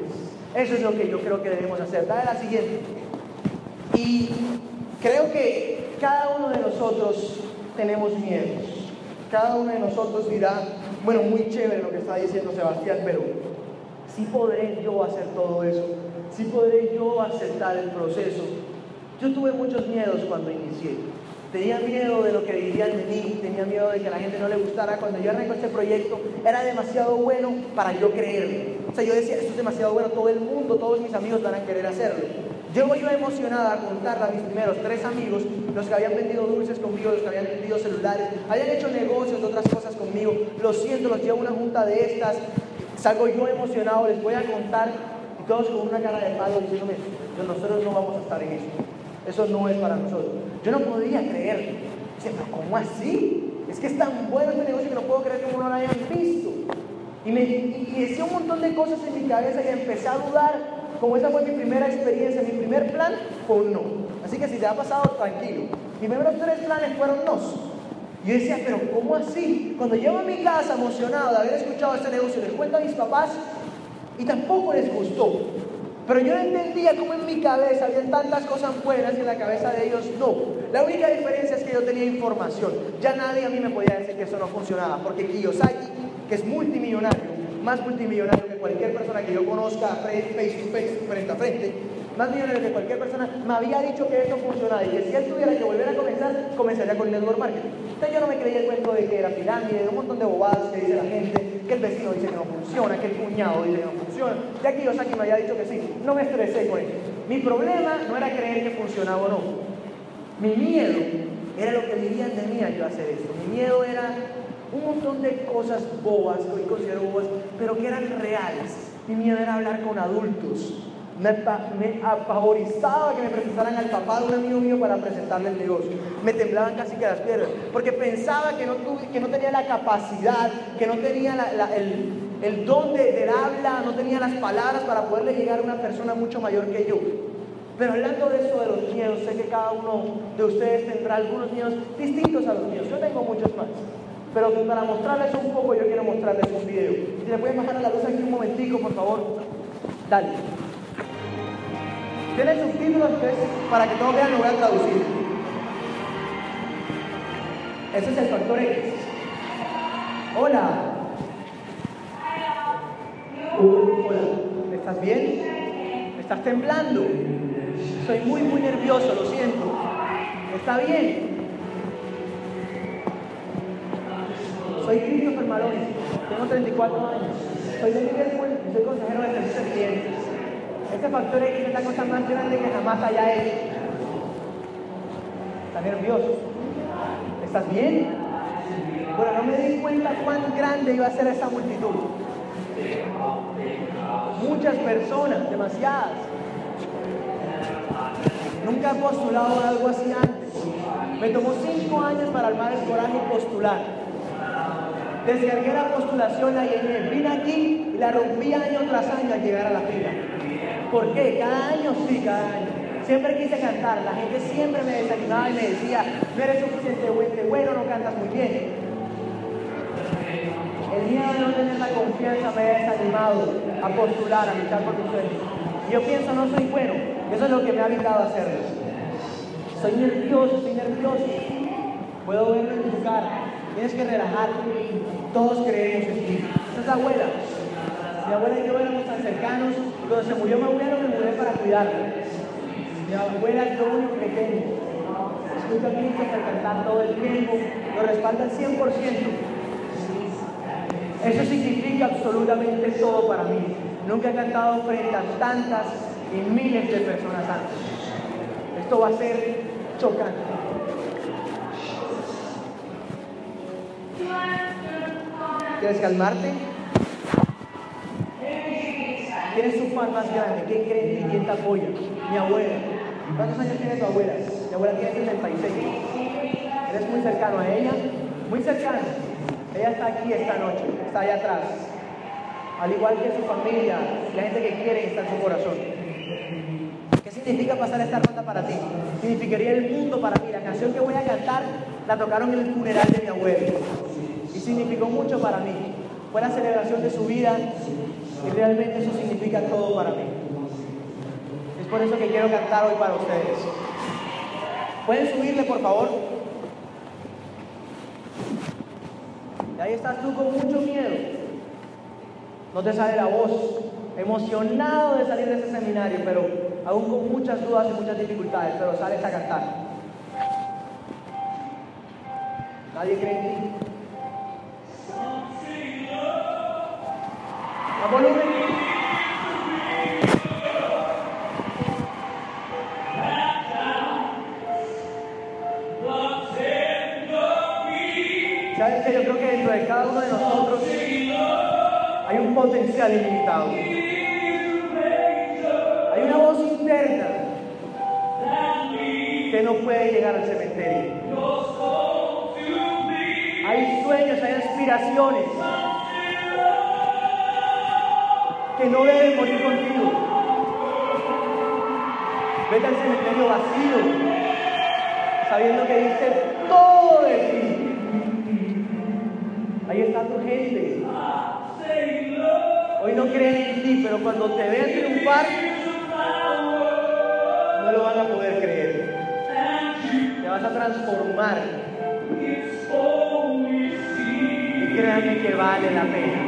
Eso es lo que yo creo que debemos hacer. Dale la siguiente. Y creo que cada uno de nosotros tenemos miedos. Cada uno de nosotros dirá, bueno, muy chévere lo que está diciendo Sebastián, pero si podré yo hacer todo eso, si podré yo aceptar el proceso. Yo tuve muchos miedos cuando inicié. Tenía miedo de lo que dirían de mí, tenía miedo de que a la gente no le gustara. Cuando yo arrancó este proyecto, era demasiado bueno para yo creerlo. O sea, yo decía, esto es demasiado bueno, todo el mundo, todos mis amigos van a querer hacerlo. Llego yo emocionada a contarle a mis primeros tres amigos, los que habían vendido dulces conmigo, los que habían vendido celulares, habían hecho negocios de otras cosas conmigo. Lo siento, los llevo a una junta de estas, salgo yo emocionado, les voy a contar, y todos con una cara de palo diciéndome, nosotros no vamos a estar en eso. Eso no es para nosotros. Yo no podía creer. Dice, pero ¿cómo así? Es que es tan bueno este negocio que no puedo creer que uno no lo hayan visto. Y me y decía un montón de cosas en mi cabeza y empecé a dudar. Como esa fue mi primera experiencia, mi primer plan fue un no. Así que si te ha pasado, tranquilo. Mis primeros tres planes fueron no. Y yo decía, pero ¿cómo así? Cuando llego a mi casa emocionado de haber escuchado este negocio, les cuento a mis papás y tampoco les gustó. Pero yo entendía cómo en mi cabeza había tantas cosas buenas y en la cabeza de ellos no. La única diferencia es que yo tenía información. Ya nadie a mí me podía decir que eso no funcionaba, porque Kiyosaki, que es multimillonario, más multimillonario que cualquier persona que yo conozca face to face, frente a frente, más millonarios que cualquier persona, me había dicho que esto funcionaba y que si él tuviera que volver a comenzar, comenzaría con el network marketing. Entonces yo no me creía el cuento de que era pirámide, de un montón de bobadas que dice la gente, que el vecino dice que no funciona, que el cuñado dice que no funciona. De aquí yo que me había dicho que sí. No me estresé con eso. Mi problema no era creer que funcionaba o no. Mi miedo era lo que dirían de mí al yo hacer esto. Mi miedo era un montón de cosas bobas, que hoy considero bobas, pero que eran reales. Mi miedo era hablar con adultos. Me, me, apavorizaba que me presentaran al papá de un amigo mío para presentarle el negocio. Me temblaban casi que las piernas, porque pensaba que no, que no tenía la capacidad, que no tenía el, el, don de, del habla, no tenía las palabras para poderle llegar a una persona mucho mayor que yo. Pero hablando de eso, de los miedos, sé que cada uno de ustedes tendrá algunos miedos distintos a los míos. Yo tengo muchos más. Pero para mostrarles un poco, yo quiero mostrarles un video. Si le pueden bajar a la luz aquí un momentico, por favor. Dale. Tiene subtítulos pues, para que todos vean, lo voy a traducir. Ese es el factor X. Hola. hola. ¿Estás bien? ¿Estás temblando? Soy muy, muy nervioso, lo siento. ¿Está bien? Soy Christopher Malone, tengo 34 años. Soy de Liverpool y soy consejero de servicios clientes. Este factor X es la cosa más grande que jamás haya hecho. ¿Estás nervioso? ¿Estás bien? Bueno, no me di cuenta cuán grande iba a ser esa multitud. Muchas personas, demasiadas. Nunca he postulado algo así antes. Me tomó cinco años para armar el coraje y postular. Descargué la postulación, la llené, vine aquí y la rompí año tras año al llegar a la fila. ¿Por qué? Cada año sí, cada año. Siempre quise cantar, la gente siempre me desanimaba y me decía, no eres suficientemente bueno, no cantas muy bien. El miedo de no tener la confianza me ha desanimado a postular, a luchar por tus sueños. Yo pienso, no soy bueno, eso es lo que me ha evitado hacerlo. Soy nervioso, soy nervioso. Puedo verlo en tu cara. Tienes que relajarte. Todos creemos en ti. Esta es la abuela. Mi abuela y yo éramos tan cercanos. Cuando se murió mi abuelo, me mudé para cuidarla. Mi abuela es lo único que tengo. Escucho a Cristo cantar todo el tiempo. Lo respalda al 100%. Eso significa absolutamente todo para mí. Nunca he cantado frente a tantas y miles de personas antes. Esto va a ser chocante. ¿Quieres calmarte? ¿Quién es tu fan más grande? ¿Quién cree en ¿Quién te apoya? Mi abuela. ¿Cuántos años tiene tu abuela? Mi abuela tiene 76. ¿Eres muy cercano a ella? Muy cercano. Ella está aquí esta noche, está allá atrás. Al igual que su familia, la gente que quiere está en su corazón. ¿Qué significa pasar esta ronda para ti? Significaría el mundo para mí. La canción que voy a cantar la tocaron en el funeral de mi abuelo significó mucho para mí. Fue la celebración de su vida y realmente eso significa todo para mí. Es por eso que quiero cantar hoy para ustedes. ¿Pueden subirle, por favor? Y ahí estás tú con mucho miedo. No te sale la voz, emocionado de salir de ese seminario, pero aún con muchas dudas y muchas dificultades, pero sales a cantar. Nadie cree en ti. ¿Sabes que Yo creo que dentro de cada uno de nosotros hay un potencial ilimitado. Hay una voz interna que no puede llegar al cementerio. Hay sueños, hay aspiraciones que no deben morir contigo. Vete al cementerio vacío, sabiendo que dice todo de ti. Ahí está tu gente. Hoy no creen en ti, pero cuando te vean triunfar, no lo van a poder creer. Te vas a transformar. Y créanme que vale la pena.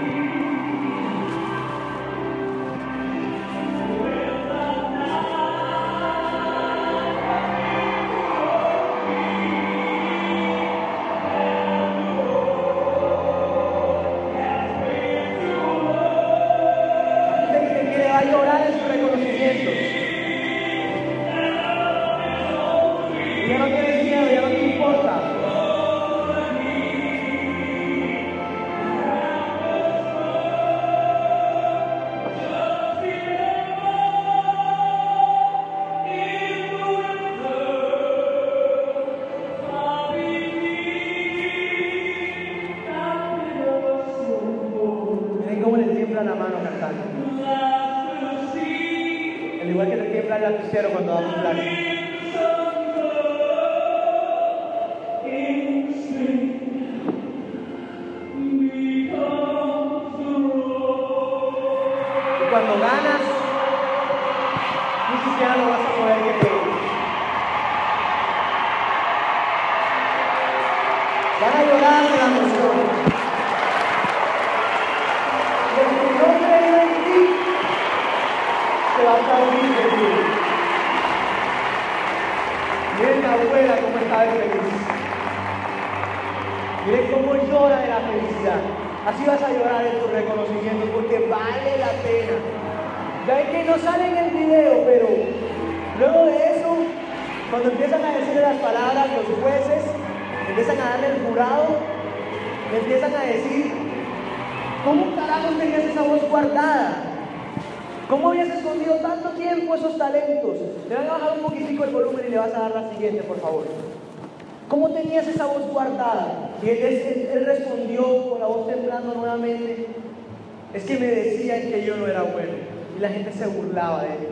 Ti. Miren la abuela cómo está de feliz. Miren cómo llora de la felicidad. Así vas a llorar en tu reconocimiento porque vale la pena. Ya es que no sale en el video, pero luego de eso, cuando empiezan a decir las palabras los jueces, empiezan a darle el jurado, empiezan a decir, ¿cómo carajo tenías esa voz guardada? ¿Cómo habías escondido tanto tiempo esos talentos? Le van a bajar un poquitico el volumen y le vas a dar la siguiente, por favor. ¿Cómo tenías esa voz guardada? Y él, respondió con la voz temblando nuevamente, es que me decían que yo no era bueno. Y la gente se burlaba de él.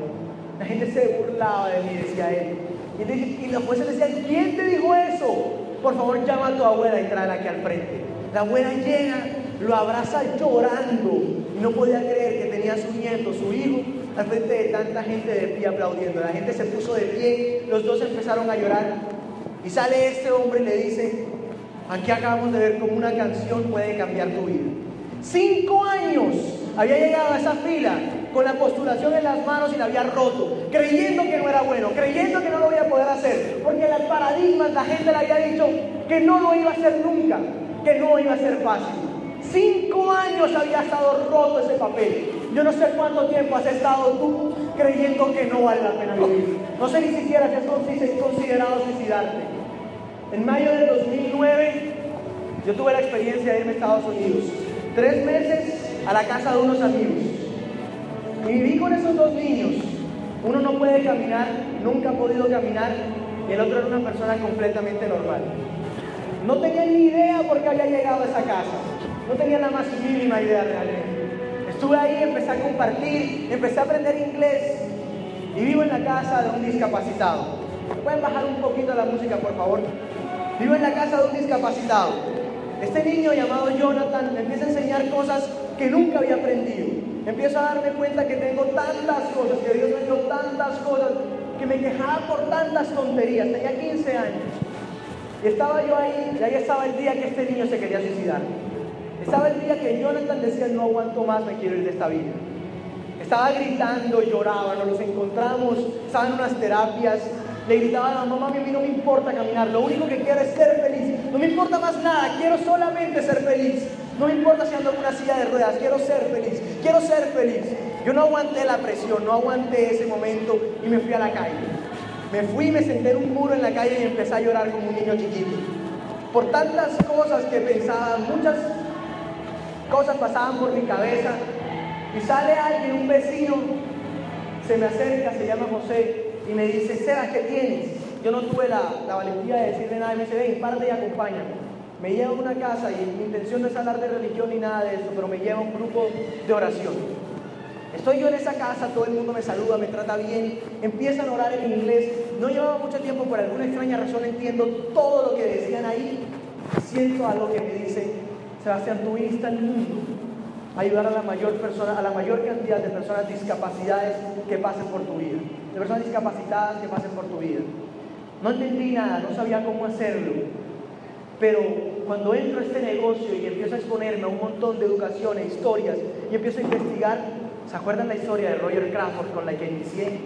La gente se burlaba de mí, decía él. Y, y los jueces decían, ¿quién te dijo eso? Por favor, llama a tu abuela y tráela aquí al frente. La abuela llega, lo abraza llorando. Y no podía creer que tenía su nieto, su hijo, al frente de tanta gente de pie aplaudiendo. La gente se puso de pie, los dos empezaron a llorar. Y sale este hombre y le dice, aquí acabamos de ver cómo una canción puede cambiar tu vida. Cinco años había llegado a esa fila con la postulación en las manos y la había roto, creyendo que no era bueno, creyendo que no lo iba a poder hacer, porque las paradigmas la gente le había dicho que no lo iba a hacer nunca, que no iba a ser fácil. Cinco años había estado roto ese papel. Yo no sé cuánto tiempo has estado tú creyendo que no vale la pena vivir. No sé ni siquiera si has considerado suicidarte. En mayo del 2009 yo tuve la experiencia de irme a Estados Unidos. Tres meses a la casa de unos amigos. Y viví con esos dos niños. Uno no puede caminar, nunca ha podido caminar, y el otro era una persona completamente normal. No tenía ni idea por qué había llegado a esa casa. No tenía la más mínima idea realmente. Estuve ahí, empecé a compartir, empecé a aprender inglés y vivo en la casa de un discapacitado. ¿Pueden bajar un poquito la música, por favor? Vivo en la casa de un discapacitado. Este niño llamado Jonathan me empieza a enseñar cosas que nunca había aprendido. Empiezo a darme cuenta que tengo tantas cosas, que Dios me dio tantas cosas, que me quejaba por tantas tonterías. Tenía 15 años. Y estaba yo ahí, y ahí estaba el día que este niño se quería suicidar. Estaba el día que Jonathan decía, no aguanto más, me quiero ir de esta vida. Estaba gritando, lloraba, nos los encontramos, estaba en unas terapias, le gritaba a la mamá, a mí no me importa caminar, lo único que quiero es ser feliz. No me importa más nada, quiero solamente ser feliz. No me importa si ando en una silla de ruedas, quiero ser feliz, quiero ser feliz. Yo no aguanté la presión, no aguanté ese momento y me fui a la calle. Me fui, me senté en un muro en la calle y empecé a llorar como un niño chiquito. Por tantas cosas que pensaba, muchas cosas pasaban por mi cabeza y sale alguien, un vecino, se me acerca, se llama José y me dice, Sebas, ¿qué tienes? Yo no tuve la, valentía de decirle nada y me dice, ven, párate y acompáñame. Me lleva a una casa y mi intención no es hablar de religión ni nada de eso, pero me lleva a un grupo de oración. Estoy yo en esa casa, todo el mundo me saluda, me trata bien, empiezan a orar en inglés. No llevaba mucho tiempo, por alguna extraña razón entiendo todo lo que decían ahí. Siento algo que me dice, Sebastián, tú viniste al mundo a ayudar a la mayor persona, a la mayor cantidad de personas discapacidades que pasen por tu vida, de personas discapacitadas que pasen por tu vida. No entendí nada, no sabía cómo hacerlo, pero cuando entro a este negocio y empiezo a exponerme a un montón de educación e historias y empiezo a investigar, ¿se acuerdan la historia de Roger Crawford con la que inicié?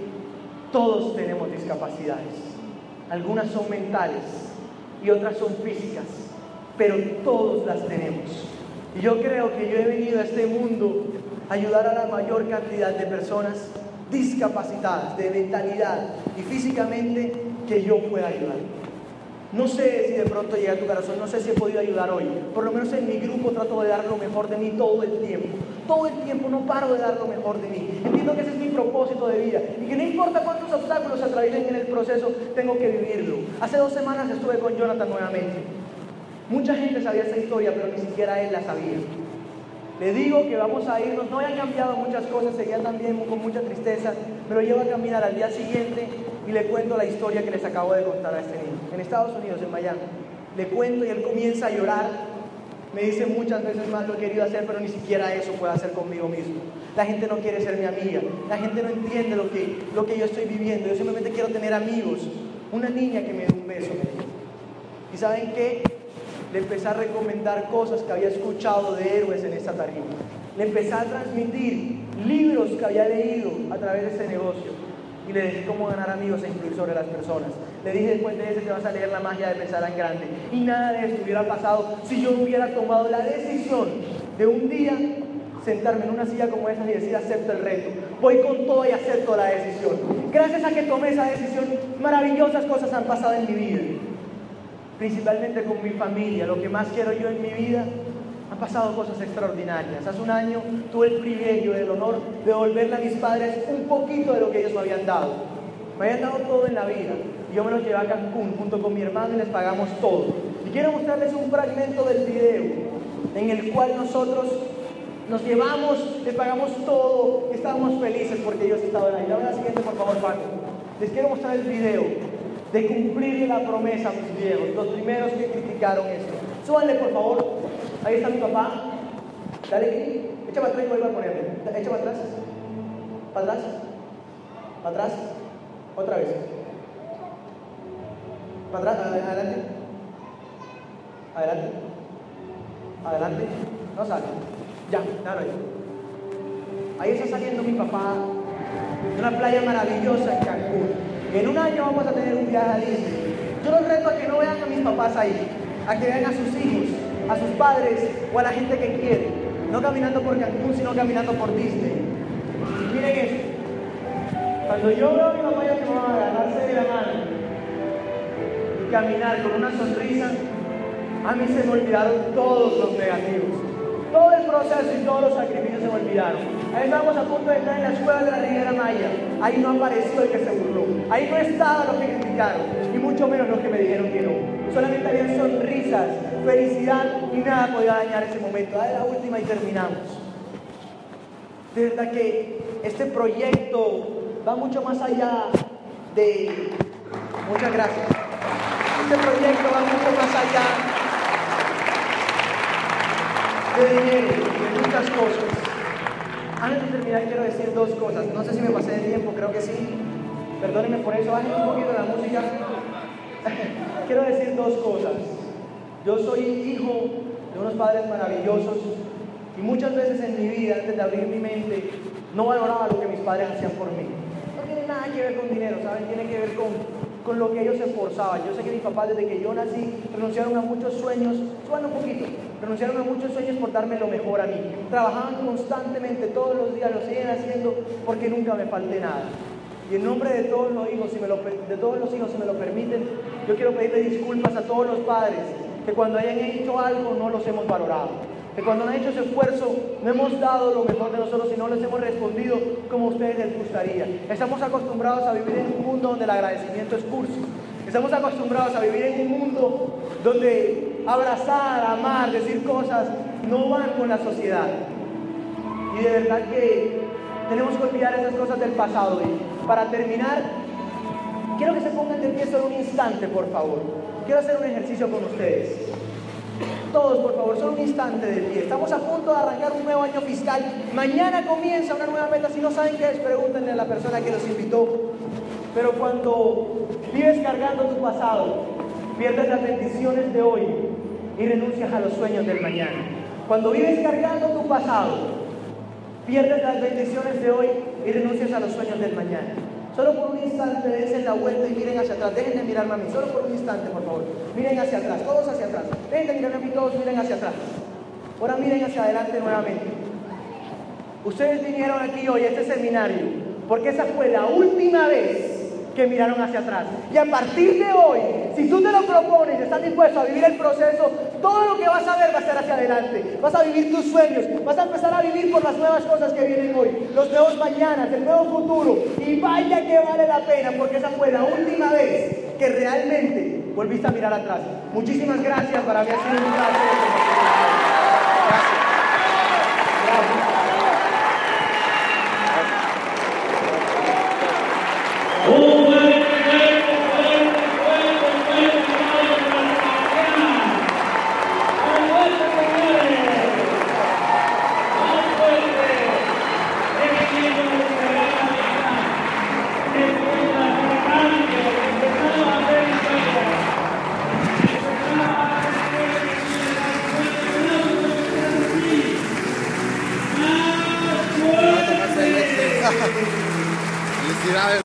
Todos tenemos discapacidades. Algunas son mentales y otras son físicas, pero todos las tenemos. Y yo creo que yo he venido a este mundo a ayudar a la mayor cantidad de personas discapacitadas, de mentalidad y físicamente que yo pueda ayudar. No sé si de pronto llega a tu corazón, no sé si he podido ayudar hoy. Por lo menos en mi grupo trato de dar lo mejor de mí todo el tiempo. Todo el tiempo no paro de dar lo mejor de mí. Entiendo que ese es mi propósito de vida y que no importa cuántos obstáculos se atraviesen en el proceso, tengo que vivirlo. Hace dos semanas estuve con Jonathan nuevamente. Mucha gente sabía esa historia, pero ni siquiera él la sabía. Le digo que vamos a irnos, no hayan cambiado muchas cosas, seguía también con mucha tristeza, pero llevo a caminar al día siguiente y le cuento la historia que les acabo de contar a este niño, en Estados Unidos, en Miami. Le cuento y él comienza a llorar. Me dice muchas veces más lo he querido hacer, pero ni siquiera eso puedo hacer conmigo mismo. La gente no quiere ser mi amiga, la gente no entiende lo que, lo que yo estoy viviendo. Yo simplemente quiero tener amigos. Una niña que me dio un beso, ¿Y saben qué? Le empecé a recomendar cosas que había escuchado de héroes en esta tarima. Le empecé a transmitir libros que había leído a través de este negocio. Y le dije cómo ganar amigos e influir sobre las personas. Le dije después de eso que vas a leer la magia de pensar en grande. Y nada de esto hubiera pasado si yo hubiera tomado la decisión de un día sentarme en una silla como esa y decir acepto el reto. Voy con todo y acepto la decisión. Gracias a que tomé esa decisión, maravillosas cosas han pasado en mi vida principalmente con mi familia, lo que más quiero yo en mi vida, han pasado cosas extraordinarias. Hace un año tuve el privilegio, el honor de devolverle a mis padres un poquito de lo que ellos me habían dado. Me habían dado todo en la vida. Yo me los llevé a Cancún junto con mi hermano y les pagamos todo. Y quiero mostrarles un fragmento del video en el cual nosotros nos llevamos, les pagamos todo, estábamos felices porque ellos estaban ahí. La siguiente, por favor, Paco. Les quiero mostrar el video de cumplirle la promesa a mis viejos, los primeros que criticaron esto. Súbanle, por favor. Ahí está mi papá. Dale aquí. Para atrás y vuelve a ponerle. Echa para atrás. Para atrás. Para atrás. Otra vez. Para atrás. Adelante. Adelante. Adelante. No sale. Ya, claro ahí. Ahí está saliendo mi papá de una playa maravillosa en Cancún. En un año vamos a tener un viaje a Disney. Yo los reto a que no vean a mis papás ahí, a que vean a sus hijos, a sus padres o a la gente que quiere. No caminando por Cancún, sino caminando por Disney. miren esto. Cuando yo veo a mi papá y a mi mamá agarrarse de la mano y caminar con una sonrisa, a mí se me olvidaron todos los negativos. Todo el proceso y todos los sacrificios se me olvidaron. Ahí estábamos a punto de entrar en la escuela de la Riviera Maya. Ahí no apareció el que se burló. Ahí no estaba los que criticaron. Y mucho menos los que me dijeron que no. Solamente había sonrisas, felicidad y nada podía dañar ese momento. Dale la última y terminamos. De verdad que este proyecto va mucho más allá de... Muchas gracias. Este proyecto va mucho más allá de dinero, de muchas cosas. Antes de terminar quiero decir dos cosas. No sé si me pasé de tiempo, creo que sí. Perdónenme por eso, bajen un poquito la música. [laughs] quiero decir dos cosas. Yo soy hijo de unos padres maravillosos y muchas veces en mi vida, antes de abrir mi mente, no valoraba lo que mis padres hacían por mí. No tiene nada que ver con dinero, ¿saben? Tiene que ver con, con lo que ellos se esforzaban. Yo sé que mis papás desde que yo nací renunciaron a muchos sueños, suban un poquito, renunciaron a muchos sueños por darme lo mejor a mí. Trabajaban constantemente, todos los días, lo siguen haciendo porque nunca me falté nada. Y en nombre de todos los hijos, si me lo, de todos los hijos, si me lo permiten, yo quiero pedirle disculpas a todos los padres que cuando hayan hecho algo no los hemos valorado. Que cuando han hecho ese esfuerzo no hemos dado lo mejor de nosotros y no les hemos respondido como a ustedes les gustaría. Estamos acostumbrados a vivir en un mundo donde el agradecimiento es cursi. Estamos acostumbrados a vivir en un mundo donde abrazar, amar, decir cosas no van con la sociedad. Y de verdad que tenemos que olvidar esas cosas del pasado. Y para terminar, quiero que se pongan de pie solo un instante, por favor. Quiero hacer un ejercicio con ustedes. Todos, por favor, solo un instante de pie. Estamos a punto de arrancar un nuevo año fiscal. Mañana comienza una nueva meta. Si no saben qué es, pregúntenle a la persona que los invitó. Pero cuando vives cargando tu pasado, pierdes las bendiciones de hoy y renuncias a los sueños del mañana. Cuando vives cargando tu pasado, pierdes las bendiciones de hoy y renuncias a los sueños del mañana. Solo por un instante dense la vuelta y miren hacia atrás. Dejen de mirarme a mí. Solo por un instante, por favor. Miren hacia atrás. Todos hacia atrás. Dejen de mirarme a mí. Todos miren hacia atrás. Ahora miren hacia adelante nuevamente. Ustedes vinieron aquí hoy a este seminario porque esa fue la última vez que miraron hacia atrás. Y a partir de hoy, si tú te lo propones y estás dispuesto a vivir el proceso, todo lo que vas a ver va a ser hacia adelante. Vas a vivir tus sueños, vas a empezar a vivir por las nuevas cosas que vienen hoy, los nuevos mañanas, el nuevo futuro. Y vaya que vale la pena, porque esa fue la última vez que realmente volviste a mirar atrás. Muchísimas gracias, para mí sido un placer.